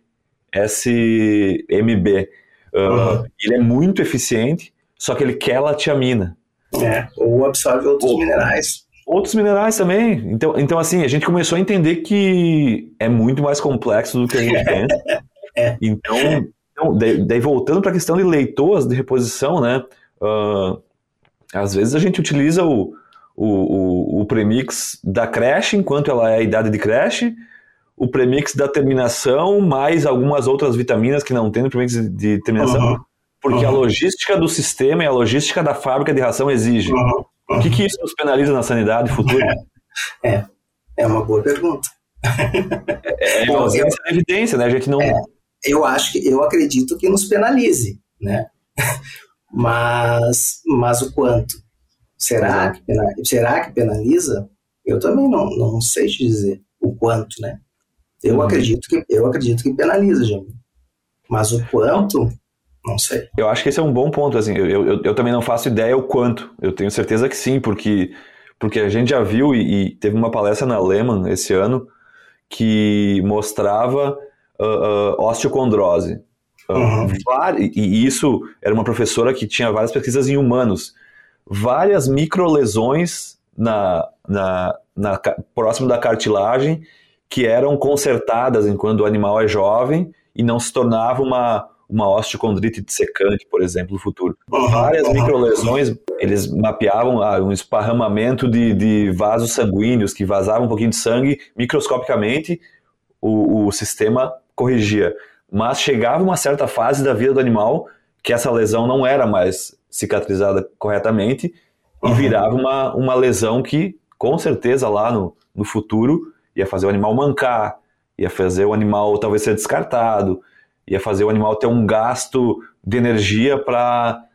SMB. Uh, uhum. Ele é muito eficiente, só que ele quela a tiamina. É, ou absorve outros ou, minerais. Outros minerais também. Então, então, assim, a gente começou a entender que é muito mais complexo do que a gente pensa. É. Então, então daí, daí voltando para a questão de leitoas de reposição, né? Uh, às vezes a gente utiliza o, o, o, o, premix da creche, enquanto ela é a idade de creche, o premix da terminação, mais algumas outras vitaminas que não tem no premix de terminação, uhum. porque uhum. a logística do sistema e a logística da fábrica de ração exige. Uhum. O que, que isso nos penaliza na sanidade futura? É, é uma boa pergunta. É, é uma ausência de evidência, né? A gente não. É, eu acho que eu acredito que nos penalize, né? mas, mas o quanto? Será que, penaliza, será que penaliza? Eu também não, não sei te dizer o quanto, né? Eu uhum. acredito que eu acredito que penaliza, Jamil. Mas o quanto, não sei. Eu acho que esse é um bom ponto. Assim, eu, eu, eu também não faço ideia o quanto. Eu tenho certeza que sim, porque porque a gente já viu e, e teve uma palestra na Lehman esse ano que mostrava uh, uh, osteocondrose. Uhum. e isso era uma professora que tinha várias pesquisas em humanos. Várias microlesões na, na, na, próximo da cartilagem que eram consertadas enquanto o animal é jovem e não se tornava uma, uma osteocondrite secante, por exemplo, no futuro. Várias microlesões, eles mapeavam ah, um esparramamento de, de vasos sanguíneos que vazavam um pouquinho de sangue microscopicamente, o, o sistema corrigia. Mas chegava uma certa fase da vida do animal que essa lesão não era mais cicatrizada corretamente e virava uma, uma lesão que, com certeza, lá no, no futuro, ia fazer o animal mancar, ia fazer o animal talvez ser descartado, ia fazer o animal ter um gasto de energia para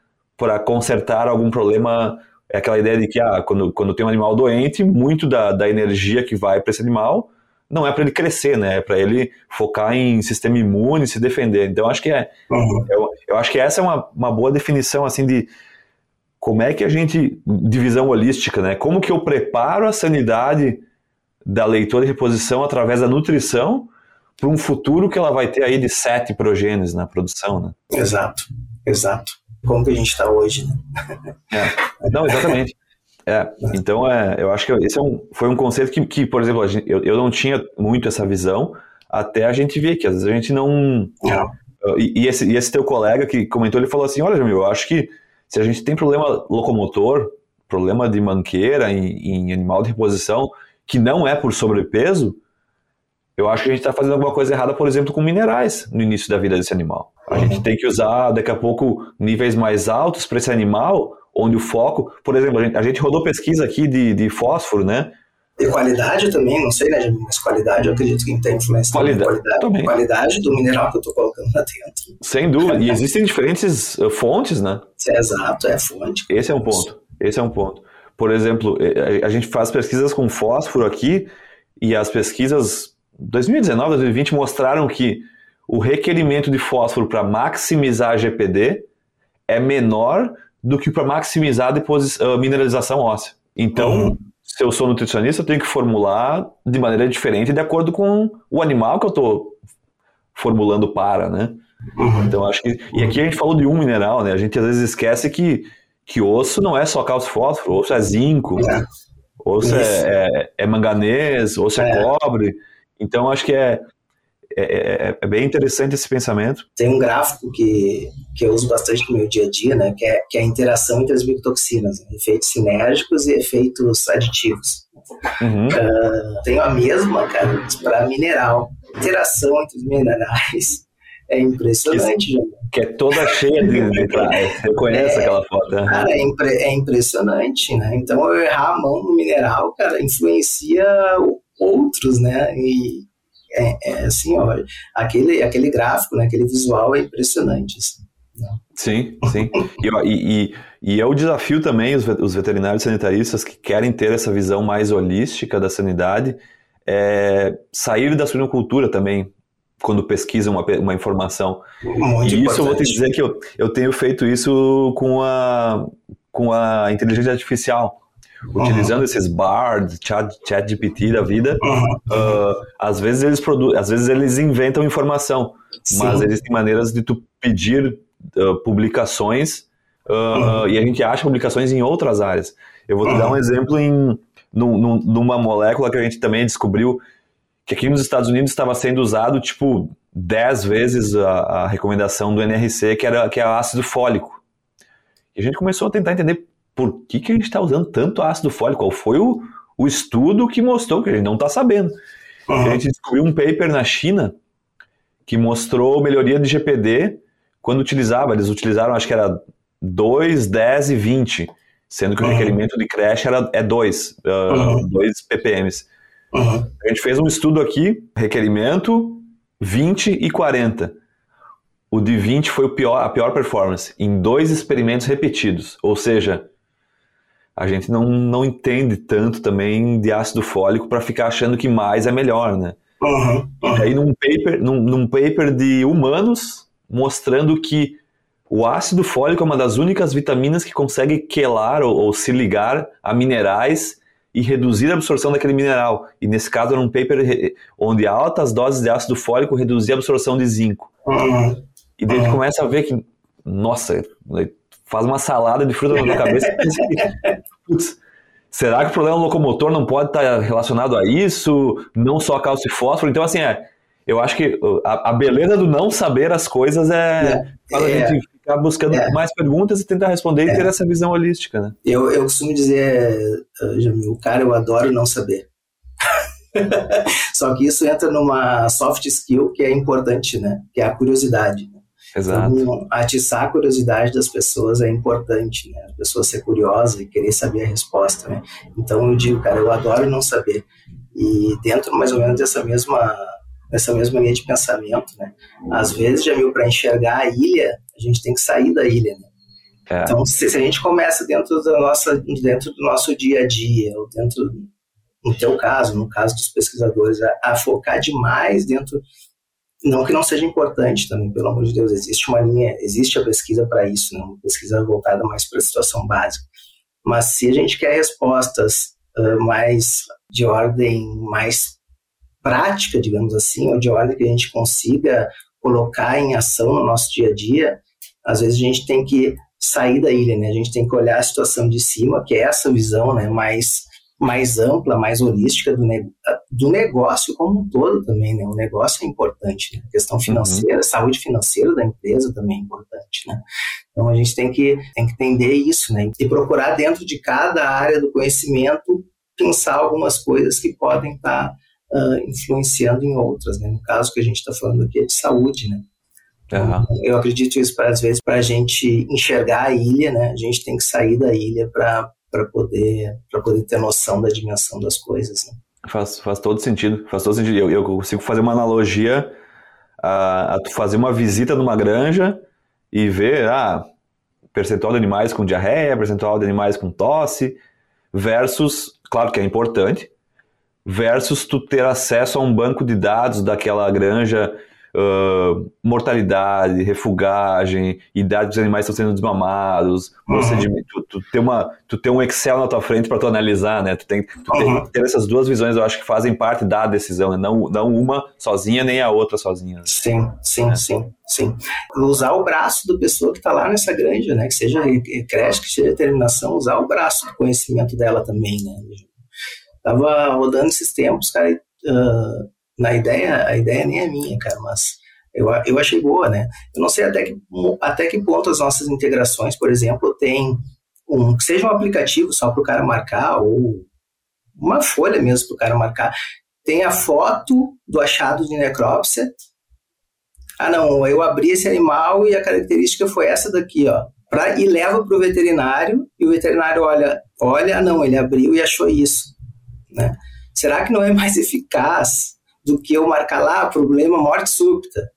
consertar algum problema. É aquela ideia de que ah, quando, quando tem um animal doente, muito da, da energia que vai para esse animal não é para ele crescer, né? É para ele focar em sistema imune, se defender. Então acho que é, uhum. eu, eu, acho que essa é uma, uma boa definição assim de como é que a gente divisão holística, né? Como que eu preparo a sanidade da leitura e reposição através da nutrição para um futuro que ela vai ter aí de sete progênios na produção, né? Exato, exato. Como que a gente está hoje, né? É. Não, exatamente. É, então é, eu acho que esse é um, foi um conceito que, que por exemplo, gente, eu, eu não tinha muito essa visão até a gente ver que às vezes a gente não. não. E, e, esse, e esse teu colega que comentou, ele falou assim: olha, Jamil, eu acho que se a gente tem problema locomotor, problema de manqueira em, em animal de reposição, que não é por sobrepeso, eu acho que a gente está fazendo alguma coisa errada, por exemplo, com minerais no início da vida desse animal. A uhum. gente tem que usar, daqui a pouco, níveis mais altos para esse animal onde o foco, por exemplo, a gente, a gente rodou pesquisa aqui de, de fósforo, né? E qualidade também, não sei, né, mas qualidade eu acredito que tem influência qualidade, qualidade, também. qualidade do mineral que eu estou colocando lá dentro. Sem dúvida, e existem diferentes uh, fontes, né? É, exato, é fonte. Esse é um ponto, esse é um ponto. Por exemplo, a gente faz pesquisas com fósforo aqui, e as pesquisas 2019, 2020 mostraram que o requerimento de fósforo para maximizar a GPD é menor do que para maximizar a mineralização óssea. Então, uhum. se eu sou nutricionista, eu tenho que formular de maneira diferente de acordo com o animal que eu estou formulando para, né? Uhum. Então, acho que... E aqui a gente falou de um mineral, né? A gente às vezes esquece que, que osso não é só cálcio fósforo, osso é zinco, é. osso é, é, é, manganês, osso é, é cobre. Então, acho que é, é, é, é, bem interessante esse pensamento. Tem um gráfico que, que eu uso bastante no meu dia a dia, né, que é, que é a interação entre as micotoxinas, né, efeitos sinérgicos e efeitos aditivos. Uhum. Uh, tenho a mesma, cara, para mineral. interação entre os minerais é impressionante, Isso, Que é toda cheia de, de Você conhece é, aquela foto, né? Cara, é, impre, é, impressionante, né? Então, eu errar a mão no mineral, cara, influencia outros, né? E é, é assim, ó, aquele, aquele gráfico, né? Aquele visual é impressionante, assim. Né? Sim, sim. e, e, e, é o desafio também, os, os veterinários sanitaristas que querem ter essa visão mais holística da sanidade, é sair da suinocultura também, quando pesquisam uma, uma informação. Muito e isso eu vou te dizer que eu, eu tenho feito isso com a, com a inteligência artificial. Uhum. Utilizando esses BARD, chat, chat GPT da vida, uhum. uh, às, vezes eles produ às vezes eles inventam informação, Sim. mas existem maneiras de tu pedir uh, publicações uh, uhum. e a gente acha publicações em outras áreas. Eu vou te dar um exemplo em num, num, numa molécula que a gente também descobriu que aqui nos Estados Unidos estava sendo usado tipo 10 vezes a, a, recomendação do NRC, que era que é ácido fólico. E a gente começou a tentar entender por que, que a gente está usando tanto ácido fólico, qual foi o, o estudo que mostrou, que a gente não está sabendo. Uhum. A gente descobriu um paper na China que mostrou melhoria de GPD quando utilizava, eles utilizaram, acho que era 2, 10 e 20, sendo que uhum. o requerimento de creche era, é 2, 2 uh, uhum. ppms. Uhum. A gente fez um estudo aqui, requerimento 20 e 40. O de 20 foi o pior, a pior performance, em dois experimentos repetidos. Ou seja, a gente não, não entende tanto também de ácido fólico para ficar achando que mais é melhor, né? Uhum, uhum. E aí num paper, num, num paper de humanos, mostrando que o ácido fólico é uma das únicas vitaminas que consegue quelar ou, ou se ligar a minerais e reduzir a absorção daquele mineral. E nesse caso era um paper onde altas doses de ácido fólico reduziam a absorção de zinco. Uhum. E daí uhum. começa a ver que, nossa, faz uma salada de fruta na tua cabeça e putz, será que o problema locomotor não pode estar relacionado a isso? Não só cálcio e fósforo? Então, assim, é, eu acho que a, a beleza do não saber as coisas é, é, é. a gente ficar buscando é. mais perguntas e tentar responder é. e ter essa visão holística, né? Eu, eu costumo dizer, uh, Jamil, cara, eu adoro não saber. Só que isso entra numa soft skill que é importante, né? Que é a curiosidade. Exato. Então, atiçar a curiosidade das pessoas é importante, né? A pessoa ser curiosa e querer saber a resposta, né? Então eu digo, cara, eu adoro não saber. E dentro mais ou menos dessa mesma nessa mesma linha de pensamento, né? Às vezes, já viu, para enxergar a ilha, a gente tem que sair da ilha, né? É. Então, se, se, a gente começa dentro da nossa, dentro do nosso dia a dia, ou dentro, no teu caso, no caso dos pesquisadores, a, a focar demais dentro, não que não seja importante também, pelo amor de Deus, existe uma linha, existe a pesquisa para isso, né? Uma pesquisa voltada mais para a situação básica. Mas se a gente quer respostas uh, mais de ordem mais prática, digamos assim, ou de ordem que a gente consiga colocar em ação no nosso dia a dia, às vezes a gente tem que sair da ilha, né? A gente tem que olhar a situação de cima, que é essa visão, né, mais mais ampla, mais holística do, ne do negócio como um todo também, né? O negócio é importante, né? A questão uhum. financeira, uhum. saúde financeira da empresa também é importante, né? Então a gente tem que, tem que entender isso, né? E procurar dentro de cada área do conhecimento pensar algumas coisas que podem estar tá uh, influenciando em outras, né? No caso que a gente está falando aqui é de saúde, né? Uhum. Eu acredito isso, para às vezes, para a gente enxergar a ilha, né? A gente tem que sair da ilha para poder, poder ter noção da dimensão das coisas, né? Faz, faz todo sentido, faz todo sentido. Eu, eu consigo fazer uma analogia a, a fazer uma visita numa granja e ver, ah, percentual de animais com diarreia, percentual de animais com tosse, versus, claro que é importante, versus tu ter acesso a um banco de dados daquela granja, uh, mortalidade, refugagem, idade dos animais que estão sendo desmamados, uhum. procedimento, tu, tu, ter uma, tu ter um Excel na tua frente para tu analisar, né? Tu tem, tu uhum. ter essas duas visões, eu acho que fazem parte da decisão, né? não, não uma sozinha nem a outra sozinha. Sim, sim, é. sim, sim. Usar o braço da pessoa que está lá nessa granja, né? Que seja creche, que seja determinação, usar o braço do conhecimento dela também, né? Tava rodando esses tempos, cara, uh, na ideia, a ideia nem é minha, cara, mas eu, eu achei boa, né? Eu não sei até que, até que ponto as nossas integrações, por exemplo, tem um, seja um aplicativo só para o cara marcar, ou uma folha mesmo para o cara marcar, tem a foto do achado de necrópsia. Ah, não, eu abri esse animal e a característica foi essa daqui, ó. Pra, e leva para o veterinário e o veterinário olha, olha, não, ele abriu e achou isso, né? Será que não é mais eficaz do que eu marcar lá problema morte súbita?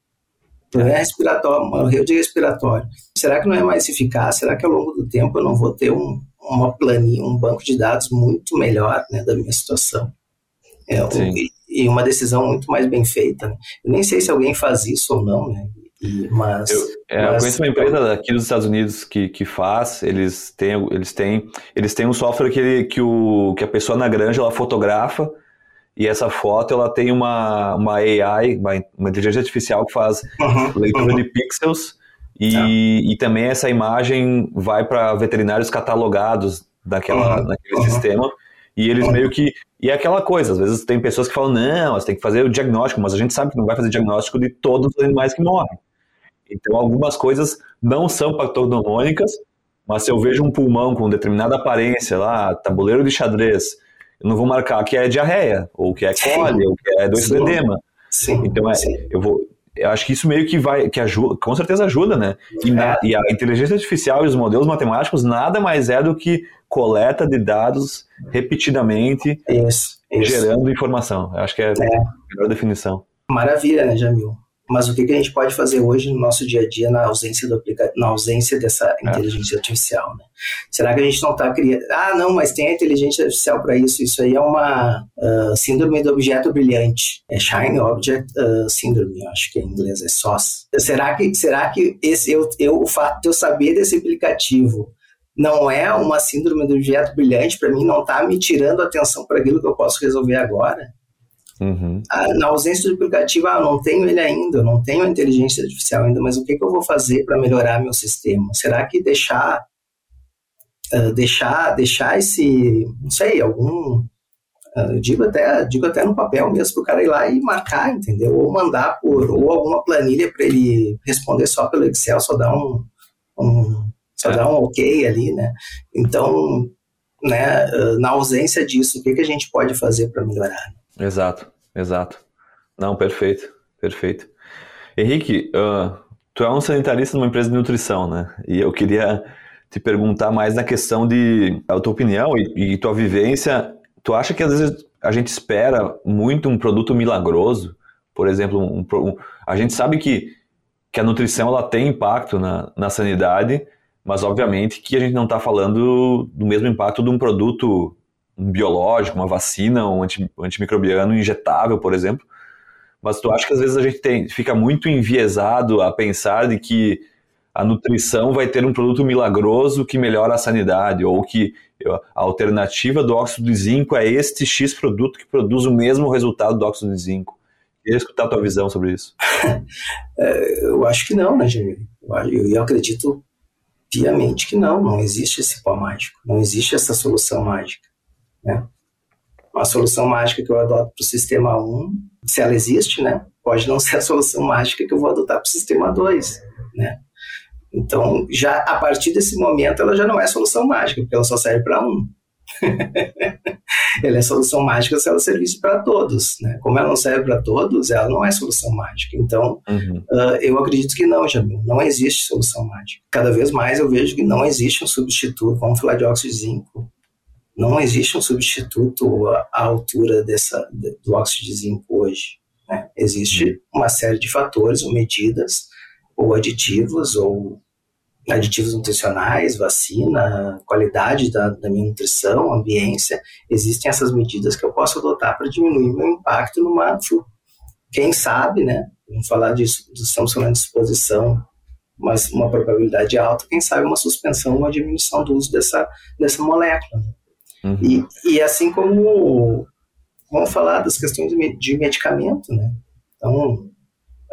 Problema respiratório, morreu de respiratório. Será que não é mais eficaz? Será que ao longo do tempo eu não vou ter um, uma planilha, um banco de dados muito melhor né, da minha situação? É, e, e, uma decisão muito mais bem feita. Né? Eu nem sei se alguém faz isso ou não, né? E, mas, eu, é, mas, eu conheço uma empresa aqui dos Estados Unidos que, que faz, eles têm, eles têm, eles têm um software que, ele, que, o, que a pessoa na granja ela fotografa e essa foto ela tem uma, uma AI, uma, uma inteligência artificial que faz uhum, leitura uhum. de pixels e, é. e também essa imagem vai para veterinários catalogados daquela, uhum, daquele sistema e eles meio que. E é aquela coisa, às vezes tem pessoas que falam, não, você tem que fazer o diagnóstico, mas a gente sabe que não vai fazer diagnóstico de todos os animais que morrem. Então, algumas coisas não são patognomônicas, mas se eu vejo um pulmão com determinada aparência lá, tabuleiro de xadrez, eu não vou marcar que é diarreia, ou que é cólica, ou que é doença do edema. Sim, então, é, sim. eu vou, eu acho que isso meio que vai, que ajuda, com certeza ajuda, né? E, na, e, a inteligência artificial e os modelos matemáticos nada mais é do que coleta de dados repetidamente, isso, isso. gerando informação. Eu acho que é, é a melhor definição. Maravilha, né, Jamil? Mas o que, que a gente pode fazer hoje no nosso dia a dia na ausência, do aplica... na ausência dessa é. inteligência artificial? Né? Será que a gente não está criando. Ah, não, mas tem a inteligência artificial para isso. Isso aí é uma uh, síndrome do objeto brilhante. É Shine Object uh, Syndrome, acho que em inglês é SOS. Será que, será que esse, eu, eu, o fato de eu saber desse aplicativo não é uma síndrome do objeto brilhante para mim, não está me tirando atenção para aquilo que eu posso resolver agora? Uhum. Ah, na ausência do aplicativo, ah, não tenho ele ainda, eu não tenho a inteligência artificial ainda, mas o que, que eu vou fazer para melhorar meu sistema? Será que deixar, uh, deixar, deixar esse, não sei, algum, uh, digo até, digo até no papel mesmo para o cara ir lá e marcar, entendeu? Ou mandar por, ou alguma planilha para ele responder só pelo Excel, só dar um, um só é. dar um ok ali, né? Então, né, na ausência disso, o que, que a gente pode fazer para melhorar? Exato, exato. Não, perfeito, perfeito. Henrique, uh, tu é um sanitarista numa empresa de nutrição, né? E eu queria te perguntar mais na questão de a tua opinião e, e tua vivência. Tu acha que às vezes a gente espera muito um produto milagroso? Por exemplo, um, um, a gente sabe que, que a nutrição ela tem impacto na, na sanidade, mas obviamente que a gente não está falando do mesmo impacto de um produto um biológico, uma vacina, um anti, antimicrobiano injetável, por exemplo. Mas tu acha que às vezes a gente tem, fica muito enviesado a pensar de que a nutrição vai ter um produto milagroso que melhora a sanidade, ou que a alternativa do óxido de zinco é este X produto que produz o mesmo resultado do óxido de zinco. Queria escutar a tua visão sobre isso. É, eu acho que não, né, Jamil? Eu, eu acredito piamente que não, não existe esse pó mágico, não existe essa solução mágica. Né? Uma solução mágica que eu adoto para o sistema 1, se ela existe, né, pode não ser a solução mágica que eu vou adotar para o sistema 2. Né? Então, já a partir desse momento, ela já não é solução mágica, porque ela só serve para um. ela é solução mágica se ela servisse para todos. Né? Como ela não serve para todos, ela não é solução mágica. Então, uhum. uh, eu acredito que não, Jamil. Não existe solução mágica. Cada vez mais eu vejo que não existe um substituto, vamos falar de óxido de zinco, não existe um substituto à altura dessa, do óxido de zinco hoje. Né? Existe uma série de fatores ou medidas ou aditivos ou aditivos nutricionais, vacina, qualidade da, da minha nutrição, ambiência, existem essas medidas que eu posso adotar para diminuir meu impacto numa quem sabe, né? Vamos falar disso, estamos falando de exposição, mas uma probabilidade alta, quem sabe uma suspensão, uma diminuição do uso dessa, dessa molécula. Uhum. E, e assim como vamos falar das questões de medicamento, né? Então,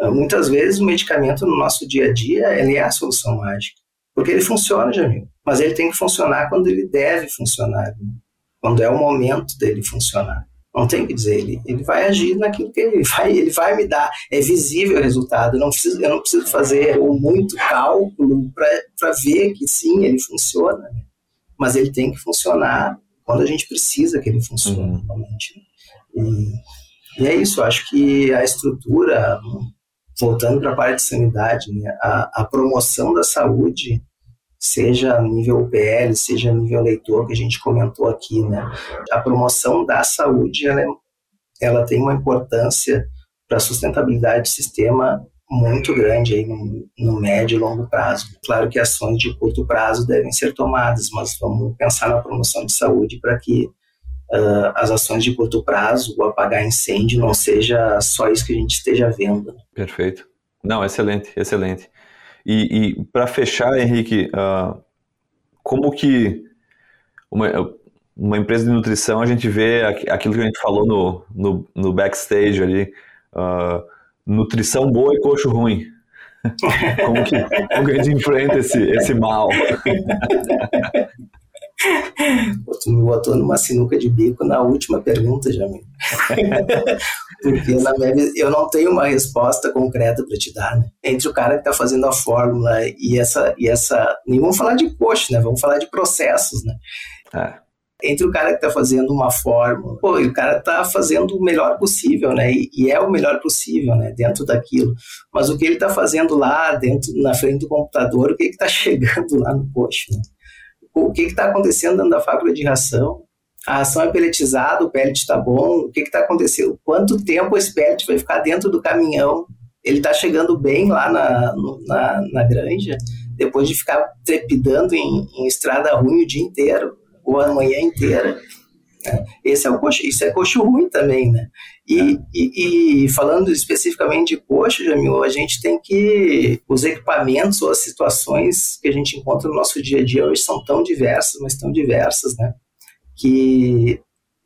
ah, muitas vezes o medicamento no nosso dia a dia ele é a solução mágica, porque ele funciona, Jamil, mas ele tem que funcionar quando ele deve funcionar, né? quando é o momento dele funcionar. Não tem que dizer, ele, ele vai agir naquilo que ele vai, ele vai me dar. É visível o resultado. Eu não preciso, eu não preciso fazer muito cálculo para ver que sim, ele funciona. Né? Mas ele tem que funcionar quando a gente precisa que ele funcione uhum. realmente. E, E é isso, acho que a estrutura, voltando para a parte de sanidade, né, a, a promoção da saúde, seja nível UPL, seja nível leitor, que a gente comentou aqui, né, a promoção da saúde, ela, é, ela tem uma importância para a sustentabilidade do sistema muito grande aí no, no, médio e longo prazo. Claro que ações de curto prazo devem ser tomadas, mas vamos pensar na promoção de saúde para que uh, as ações de curto prazo, o apagar incêndio, não seja só isso que a gente esteja vendo. Perfeito. Não, excelente, excelente. E, e para fechar, Henrique, uh, como que uma, uma empresa de nutrição a gente vê aquilo que a gente falou no, no, no backstage ali, uh, nutrição boa e coxo ruim. como, que, como que a gente enfrenta esse, esse mal? tu me botou numa sinuca de bico na última pergunta, Jamil. Porque na eu não tenho uma resposta concreta para te dar, né? Entre o cara que está fazendo a fórmula e essa, e essa. Nem vamos falar de coxa, né? Vamos falar de processos, né? É. Entre o cara que está fazendo uma fórmula, pô, e o cara está fazendo o melhor possível, né? E, e, é o melhor possível, né? Dentro daquilo. Mas o que ele está fazendo lá, dentro, na frente do computador, o que está chegando lá no coxo, né? o que está acontecendo dentro da fábrica de ração. A ração é pelletizada, o pellet está bom, o que está acontecendo? Quanto tempo esse pellet vai ficar dentro do caminhão? Ele está chegando bem lá na, na, na, granja, depois de ficar trepidando em, em estrada ruim o dia inteiro, ou a manhã inteira. Né? Esse é o coxo, isso é coxo ruim também, né? E, é. e, e, falando especificamente de coxo, Jamil, a gente tem que os equipamentos ou as situações que a gente encontra no nosso dia a dia hoje são tão diversas, mas tão diversas, né? Que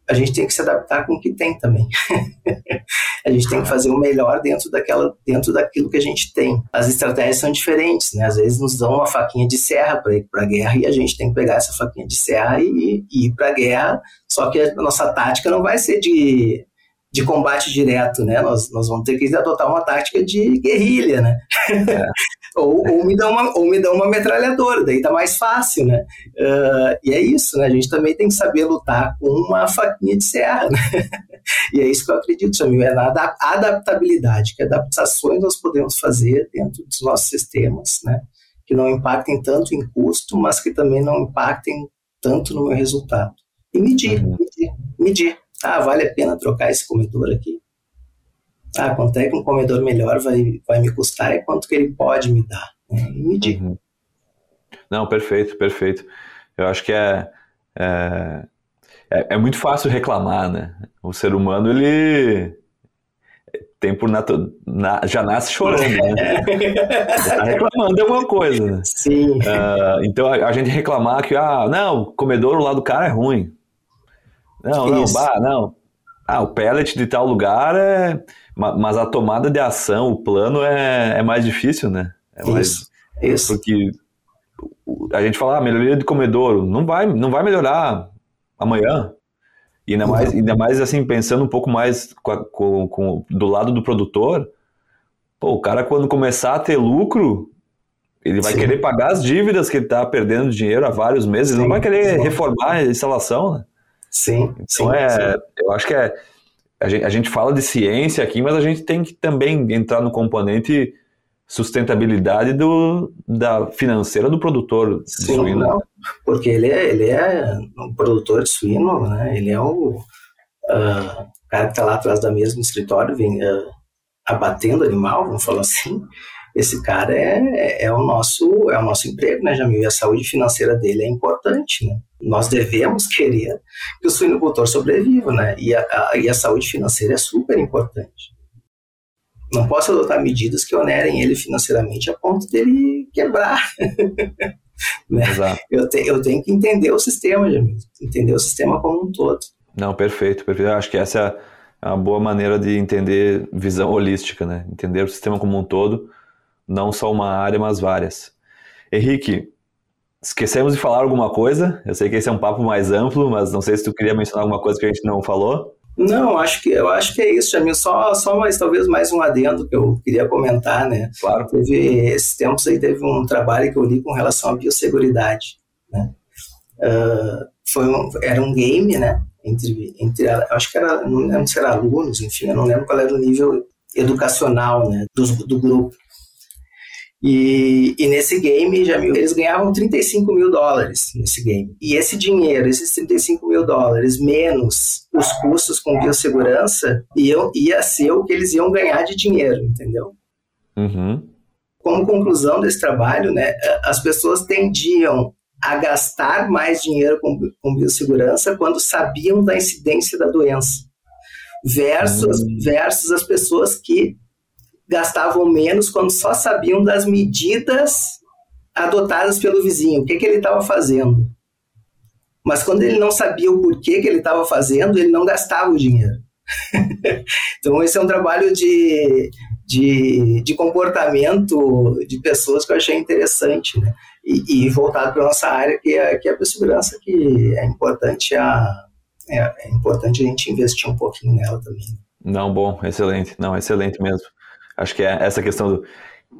a gente tem que se adaptar com o que tem também. a gente tem que fazer o melhor dentro daquela, dentro daquilo que a gente tem. As estratégias são diferentes, né? Às vezes nos dão uma faquinha de serra para ir para a guerra e a gente tem que pegar essa faquinha de serra e, e ir para a guerra. Só que a nossa tática não vai ser de de combate direto, né? Nós, nós vamos ter que adotar uma tática de guerrilha, né? É. ou, ou, me dá uma, ou me dá uma metralhadora, daí tá mais fácil, né? Uh, e é isso, né? A gente também tem que saber lutar com uma faquinha de serra, né? e é isso que eu acredito, Jamil, é na adaptabilidade, que adaptações nós podemos fazer dentro dos nossos sistemas, né? Que não impactem tanto em custo, mas que também não impactem tanto no meu resultado. E medir, uhum. medir, medir. Ah, vale a pena trocar esse comedor aqui? Ah, quanto é que um comedor melhor vai, vai me custar e quanto que ele pode me dar? Né? E medir. Uhum. Não, perfeito, perfeito. Eu acho que é, é, é, é, muito fácil reclamar, né? O ser humano, ele tem por natureza, na, já nasce chorando, né? tá reclamando de alguma coisa, né? Sim. Uh, então, a, a, gente reclamar que, ah, não, o comedor lá do cara é ruim. Não, não, bah, não. Ah, o pellet de tal lugar é. Mas a tomada de ação, o plano é, é mais difícil, né? É mais... Isso, isso. Porque a gente fala, ah, melhoria de comedouro, não vai, não vai melhorar amanhã. E ainda mais, uhum. ainda mais assim, pensando um pouco mais com, com, com, do lado do produtor, pô, o cara quando começar a ter lucro, ele vai Sim. querer pagar as dívidas que ele está perdendo dinheiro há vários meses, Sim. ele não vai querer reformar a instalação, né? Sim. Então sim, é, sim. eu acho que é. A gente, a gente fala de ciência aqui, mas a gente tem que também entrar no componente sustentabilidade do, da financeira do produtor de Sim, suíno. Não, porque ele é, ele é um produtor de suíno, né? ele é o uh, cara que está lá atrás da mesa no escritório, vem, uh, abatendo animal, vamos falar assim. Esse cara é, é, é, o nosso é o nosso emprego, né, Jamil? E a saúde financeira dele é importante, né? Nós devemos querer que o suinocultor sobreviva, né? E a, a, e a saúde financeira é super importante. Não posso adotar medidas que onerem ele financeiramente a ponto dele quebrar. né? eu, te, eu tenho que entender o sistema, Jamil, entender o sistema como um todo. Não, perfeito, perfeito. Eu acho que essa é uma boa maneira de entender visão holística, né? Entender o sistema como um todo, não só uma área, mas várias. Henrique, Esquecemos de falar alguma coisa? Eu sei que esse é um papo mais amplo, mas não sei se tu queria mencionar alguma coisa que a gente não falou. Não, acho que eu acho que é isso, Jamil. Só, só mais talvez mais um adendo que eu queria comentar, né? Claro. Teve esses tempos aí teve um trabalho que eu li com relação à biosseguridade, né? Uh, foi um, era um game, né? entre, entre acho que era, não lembro se era alunos, enfim, eu não lembro qual era o nível educacional né, do, do grupo. E, e, nesse game, já eles ganhavam 35 mil dólares nesse game. E esse dinheiro, esses 35 mil dólares, menos os custos com biossegurança, iam, ia ser o que eles iam ganhar de dinheiro, entendeu? Uhum. Como conclusão desse trabalho, né, as pessoas tendiam a gastar mais dinheiro com, com biossegurança quando sabiam da incidência da doença, versus, uhum. versus as pessoas que gastavam menos quando só sabiam das medidas adotadas pelo vizinho, o que, que ele estava fazendo. Mas quando ele não sabia o porquê que ele estava fazendo, ele não gastava o dinheiro. então, esse é um trabalho de, de, de, comportamento de pessoas que eu achei interessante, né? E, e voltado para a nossa área, que é, que é a segurança, que é importante, a, é, é importante a gente investir um pouquinho nela também. Não, bom, excelente. Não, excelente mesmo. Acho que é essa questão do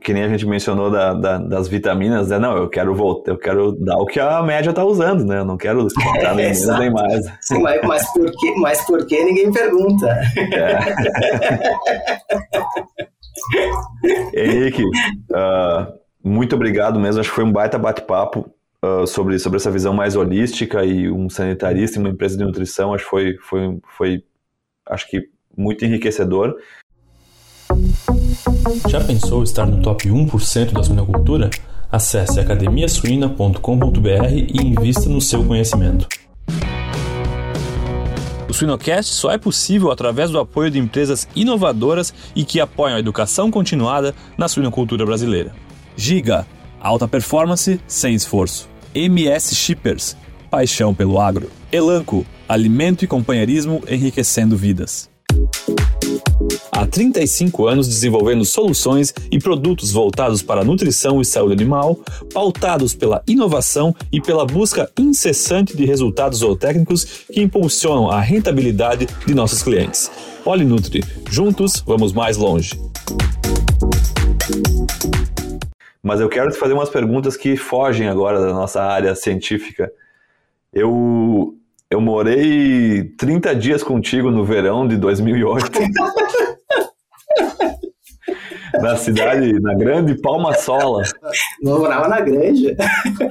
que nem a gente mencionou da, da, das vitaminas, né? Não, eu quero voltar, eu quero dar o que a média está usando, né? Eu não quero comprar nem menos nem mais. Sim, mas, mas, por que, mas por que ninguém pergunta? É. Henrique, uh, muito obrigado mesmo. Acho que foi um baita bate-papo uh, sobre, sobre essa visão mais holística e um sanitarista e uma empresa de nutrição. Acho que foi, foi, foi acho que muito enriquecedor. Já pensou estar no top 1% da suinocultura? Acesse academiasuina.com.br e invista no seu conhecimento. O Suinocast só é possível através do apoio de empresas inovadoras e que apoiam a educação continuada na suinocultura brasileira. Giga, alta performance sem esforço. MS Shippers, paixão pelo agro. Elanco, alimento e companheirismo enriquecendo vidas. Há 35 anos desenvolvendo soluções e produtos voltados para a nutrição e saúde animal, pautados pela inovação e pela busca incessante de resultados zootécnicos que impulsionam a rentabilidade de nossos clientes. Polinutri, juntos vamos mais longe. Mas eu quero te fazer umas perguntas que fogem agora da nossa área científica. Eu eu morei 30 dias contigo no verão de 2008. na cidade, na grande Palma Sola. Não morava na granja.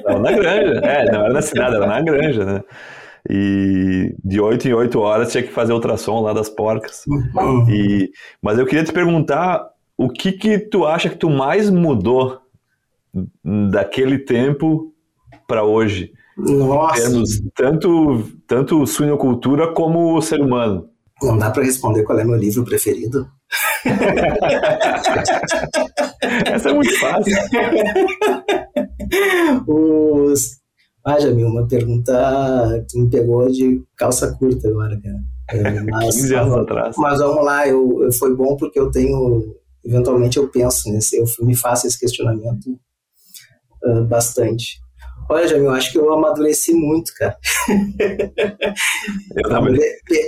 Não, na granja. É, não era na cidade, era na granja, né? E de 8 em 8 horas tinha que fazer ultrassom lá das porcas. Uhum. E, mas eu queria te perguntar o que que tu acha que tu mais mudou daquele tempo para hoje? Nossa. Termos tanto, tanto suinocultura como o ser humano. Não dá para responder qual é meu livro preferido. Essa é muito fácil. Os... Ah, Jamil, uma pergunta que me pegou de calça curta agora, cara. É, mas, 15 anos atrás. Mas vamos lá, eu, foi bom porque eu tenho. Eventualmente eu penso nesse, eu me faço esse questionamento uh, bastante. Olha, Jamil, acho que eu amadureci muito, cara. Eu também.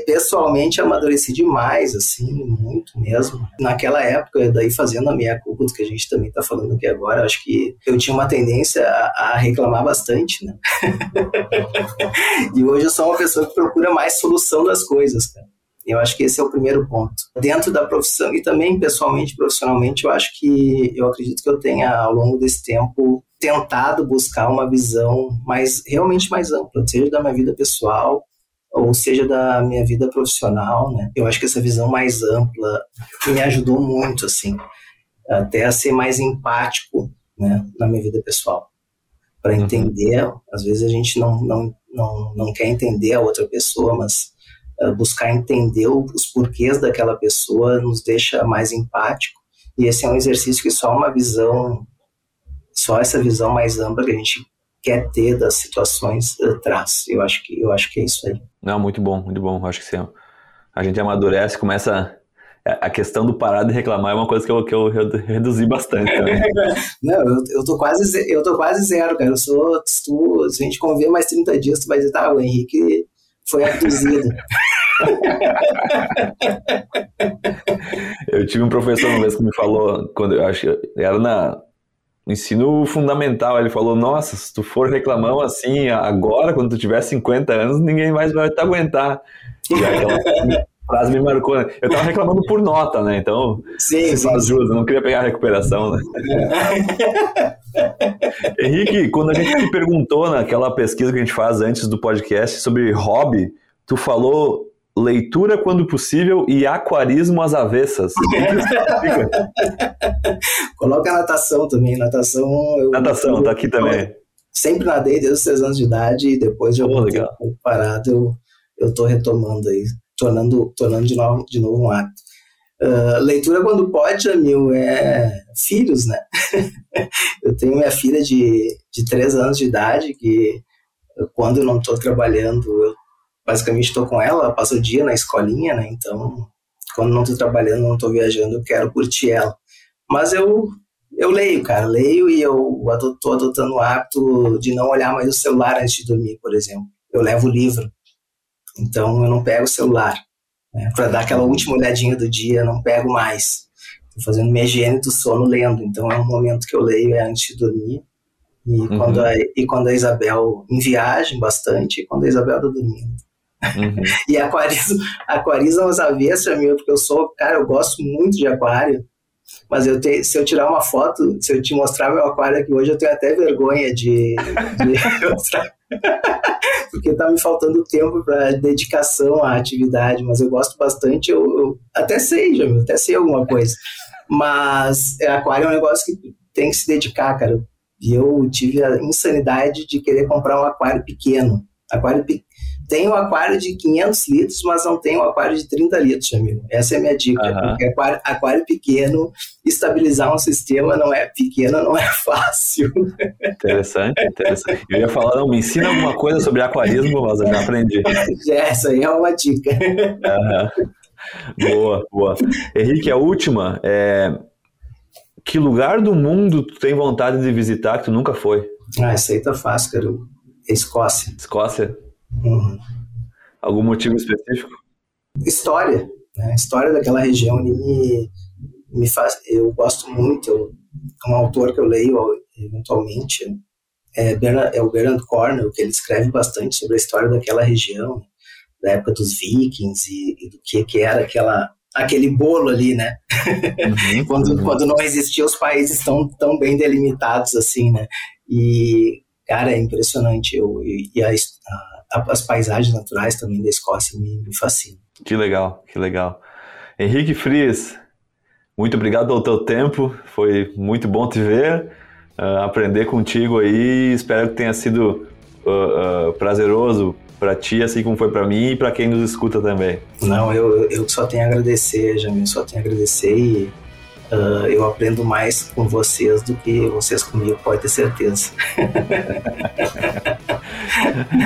Pessoalmente, amadureci demais, assim, muito mesmo. Naquela época, daí fazendo a minha culpa do que a gente também está falando aqui agora, acho que eu tinha uma tendência a, a reclamar bastante, né? e hoje eu sou uma pessoa que procura mais solução das coisas, cara. Eu acho que esse é o primeiro ponto. Dentro da profissão e também pessoalmente, profissionalmente, eu acho que eu acredito que eu tenha ao longo desse tempo tentado buscar uma visão mais realmente mais ampla, seja da minha vida pessoal ou seja da minha vida profissional, né? Eu acho que essa visão mais ampla me ajudou muito, assim, até a ser mais empático, né, na minha vida pessoal, para uhum. entender. Às vezes a gente não, não, não, não quer entender a outra pessoa, mas buscar entender os porquês daquela pessoa nos deixa mais empático. E esse é um exercício que só uma visão só essa visão mais ampla que a gente quer ter das situações uh, traz. Eu acho que eu acho que é isso aí. Não, muito bom, muito bom. Acho que sim. A gente amadurece, começa a questão do parar de reclamar é uma coisa que eu, que eu reduzi bastante também. Não, eu, eu, tô quase, eu tô quase zero, cara. Eu sou, tu, se a gente conviver mais 30 dias, tu vai dizer, tá, o Henrique foi abduzido. eu tive um professor uma vez que me falou, quando eu acho era na ensino fundamental. Ele falou: Nossa, se tu for reclamão assim, agora, quando tu tiver 50 anos, ninguém mais vai te aguentar. E aquela frase me marcou. Né? Eu tava reclamando por nota, né? Então, sim, isso sim. ajuda. Não queria pegar a recuperação, né? Henrique, quando a gente te perguntou naquela pesquisa que a gente faz antes do podcast sobre hobby, tu falou leitura quando possível e aquarismo às avessas. Coloca natação também. Natação. Natação, tá aqui também. Sempre nadei desde os 6 anos de idade e depois de algum oh, tempo parado eu, eu tô retomando aí, tornando, tornando de, novo, de novo um hábito. Uh, leitura quando pode, Jamil, é filhos, né? eu tenho minha filha de, de 3 anos de idade que quando eu não estou trabalhando, eu basicamente estou com ela, ela passa o dia na escolinha, né? Então, quando não estou trabalhando, não estou viajando, eu quero curtir ela. Mas eu eu leio, cara, leio e eu estou adotando o hábito de não olhar mais o celular antes de dormir, por exemplo. Eu levo o livro, então eu não pego o celular. Né? Para dar aquela última olhadinha do dia, não pego mais. Estou fazendo minha higiene do sono lendo, então é um momento que eu leio é antes de dormir. E, uhum. quando, a, e quando a Isabel em viagem bastante, e quando a Isabel está dormindo. Uhum. e aquarismo, aquarismo às avessas, meu, porque eu sou, cara, eu gosto muito de aquário. Mas eu te, se eu tirar uma foto, se eu te mostrar meu aquário aqui hoje, eu tenho até vergonha de, de mostrar. porque tá me faltando tempo para dedicação à atividade, mas eu gosto bastante, eu, eu até sei, já, até sei alguma coisa. Mas é, aquário é um negócio que tem que se dedicar, cara. E eu tive a insanidade de querer comprar um aquário pequeno. Aquário pequeno tem um aquário de 500 litros, mas não tem um aquário de 30 litros, amigo. Essa é a minha dica. Uhum. Porque aquário, aquário pequeno, estabilizar um sistema não é pequeno, não é fácil. Interessante, interessante. Eu ia falar, não, me ensina alguma coisa sobre aquarismo, mas eu já aprendi. Essa aí é uma dica. Uhum. Boa, boa. Henrique, a última é... Que lugar do mundo tu tem vontade de visitar que tu nunca foi? Ah, essa aí tá fácil, cara. Escócia. Escócia? Uhum. Algum motivo específico? História. Né? A história daquela região me, me faz. Eu gosto muito. Eu, um autor que eu leio eventualmente é, Bernard, é o Bernard Cornell, que ele escreve bastante sobre a história daquela região, da época dos vikings e, e do que, que era aquela aquele bolo ali, né? Uhum, quando, uhum. quando não existiam os países tão, tão bem delimitados assim, né? E, cara, é impressionante. Eu, e, e a, a as paisagens naturais também da Escócia me, me fascinam. Que legal, que legal. Henrique Frias, muito obrigado pelo teu tempo, foi muito bom te ver, uh, aprender contigo aí, espero que tenha sido uh, uh, prazeroso para ti, assim como foi para mim e para quem nos escuta também. Não, eu, eu só tenho a agradecer, Jamil, só tenho a agradecer e Uh, eu aprendo mais com vocês do que vocês comigo, pode ter certeza.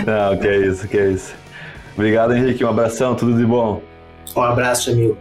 Não, que é isso, que é isso. Obrigado, Henrique. Um abração, tudo de bom. Um abraço, amigo.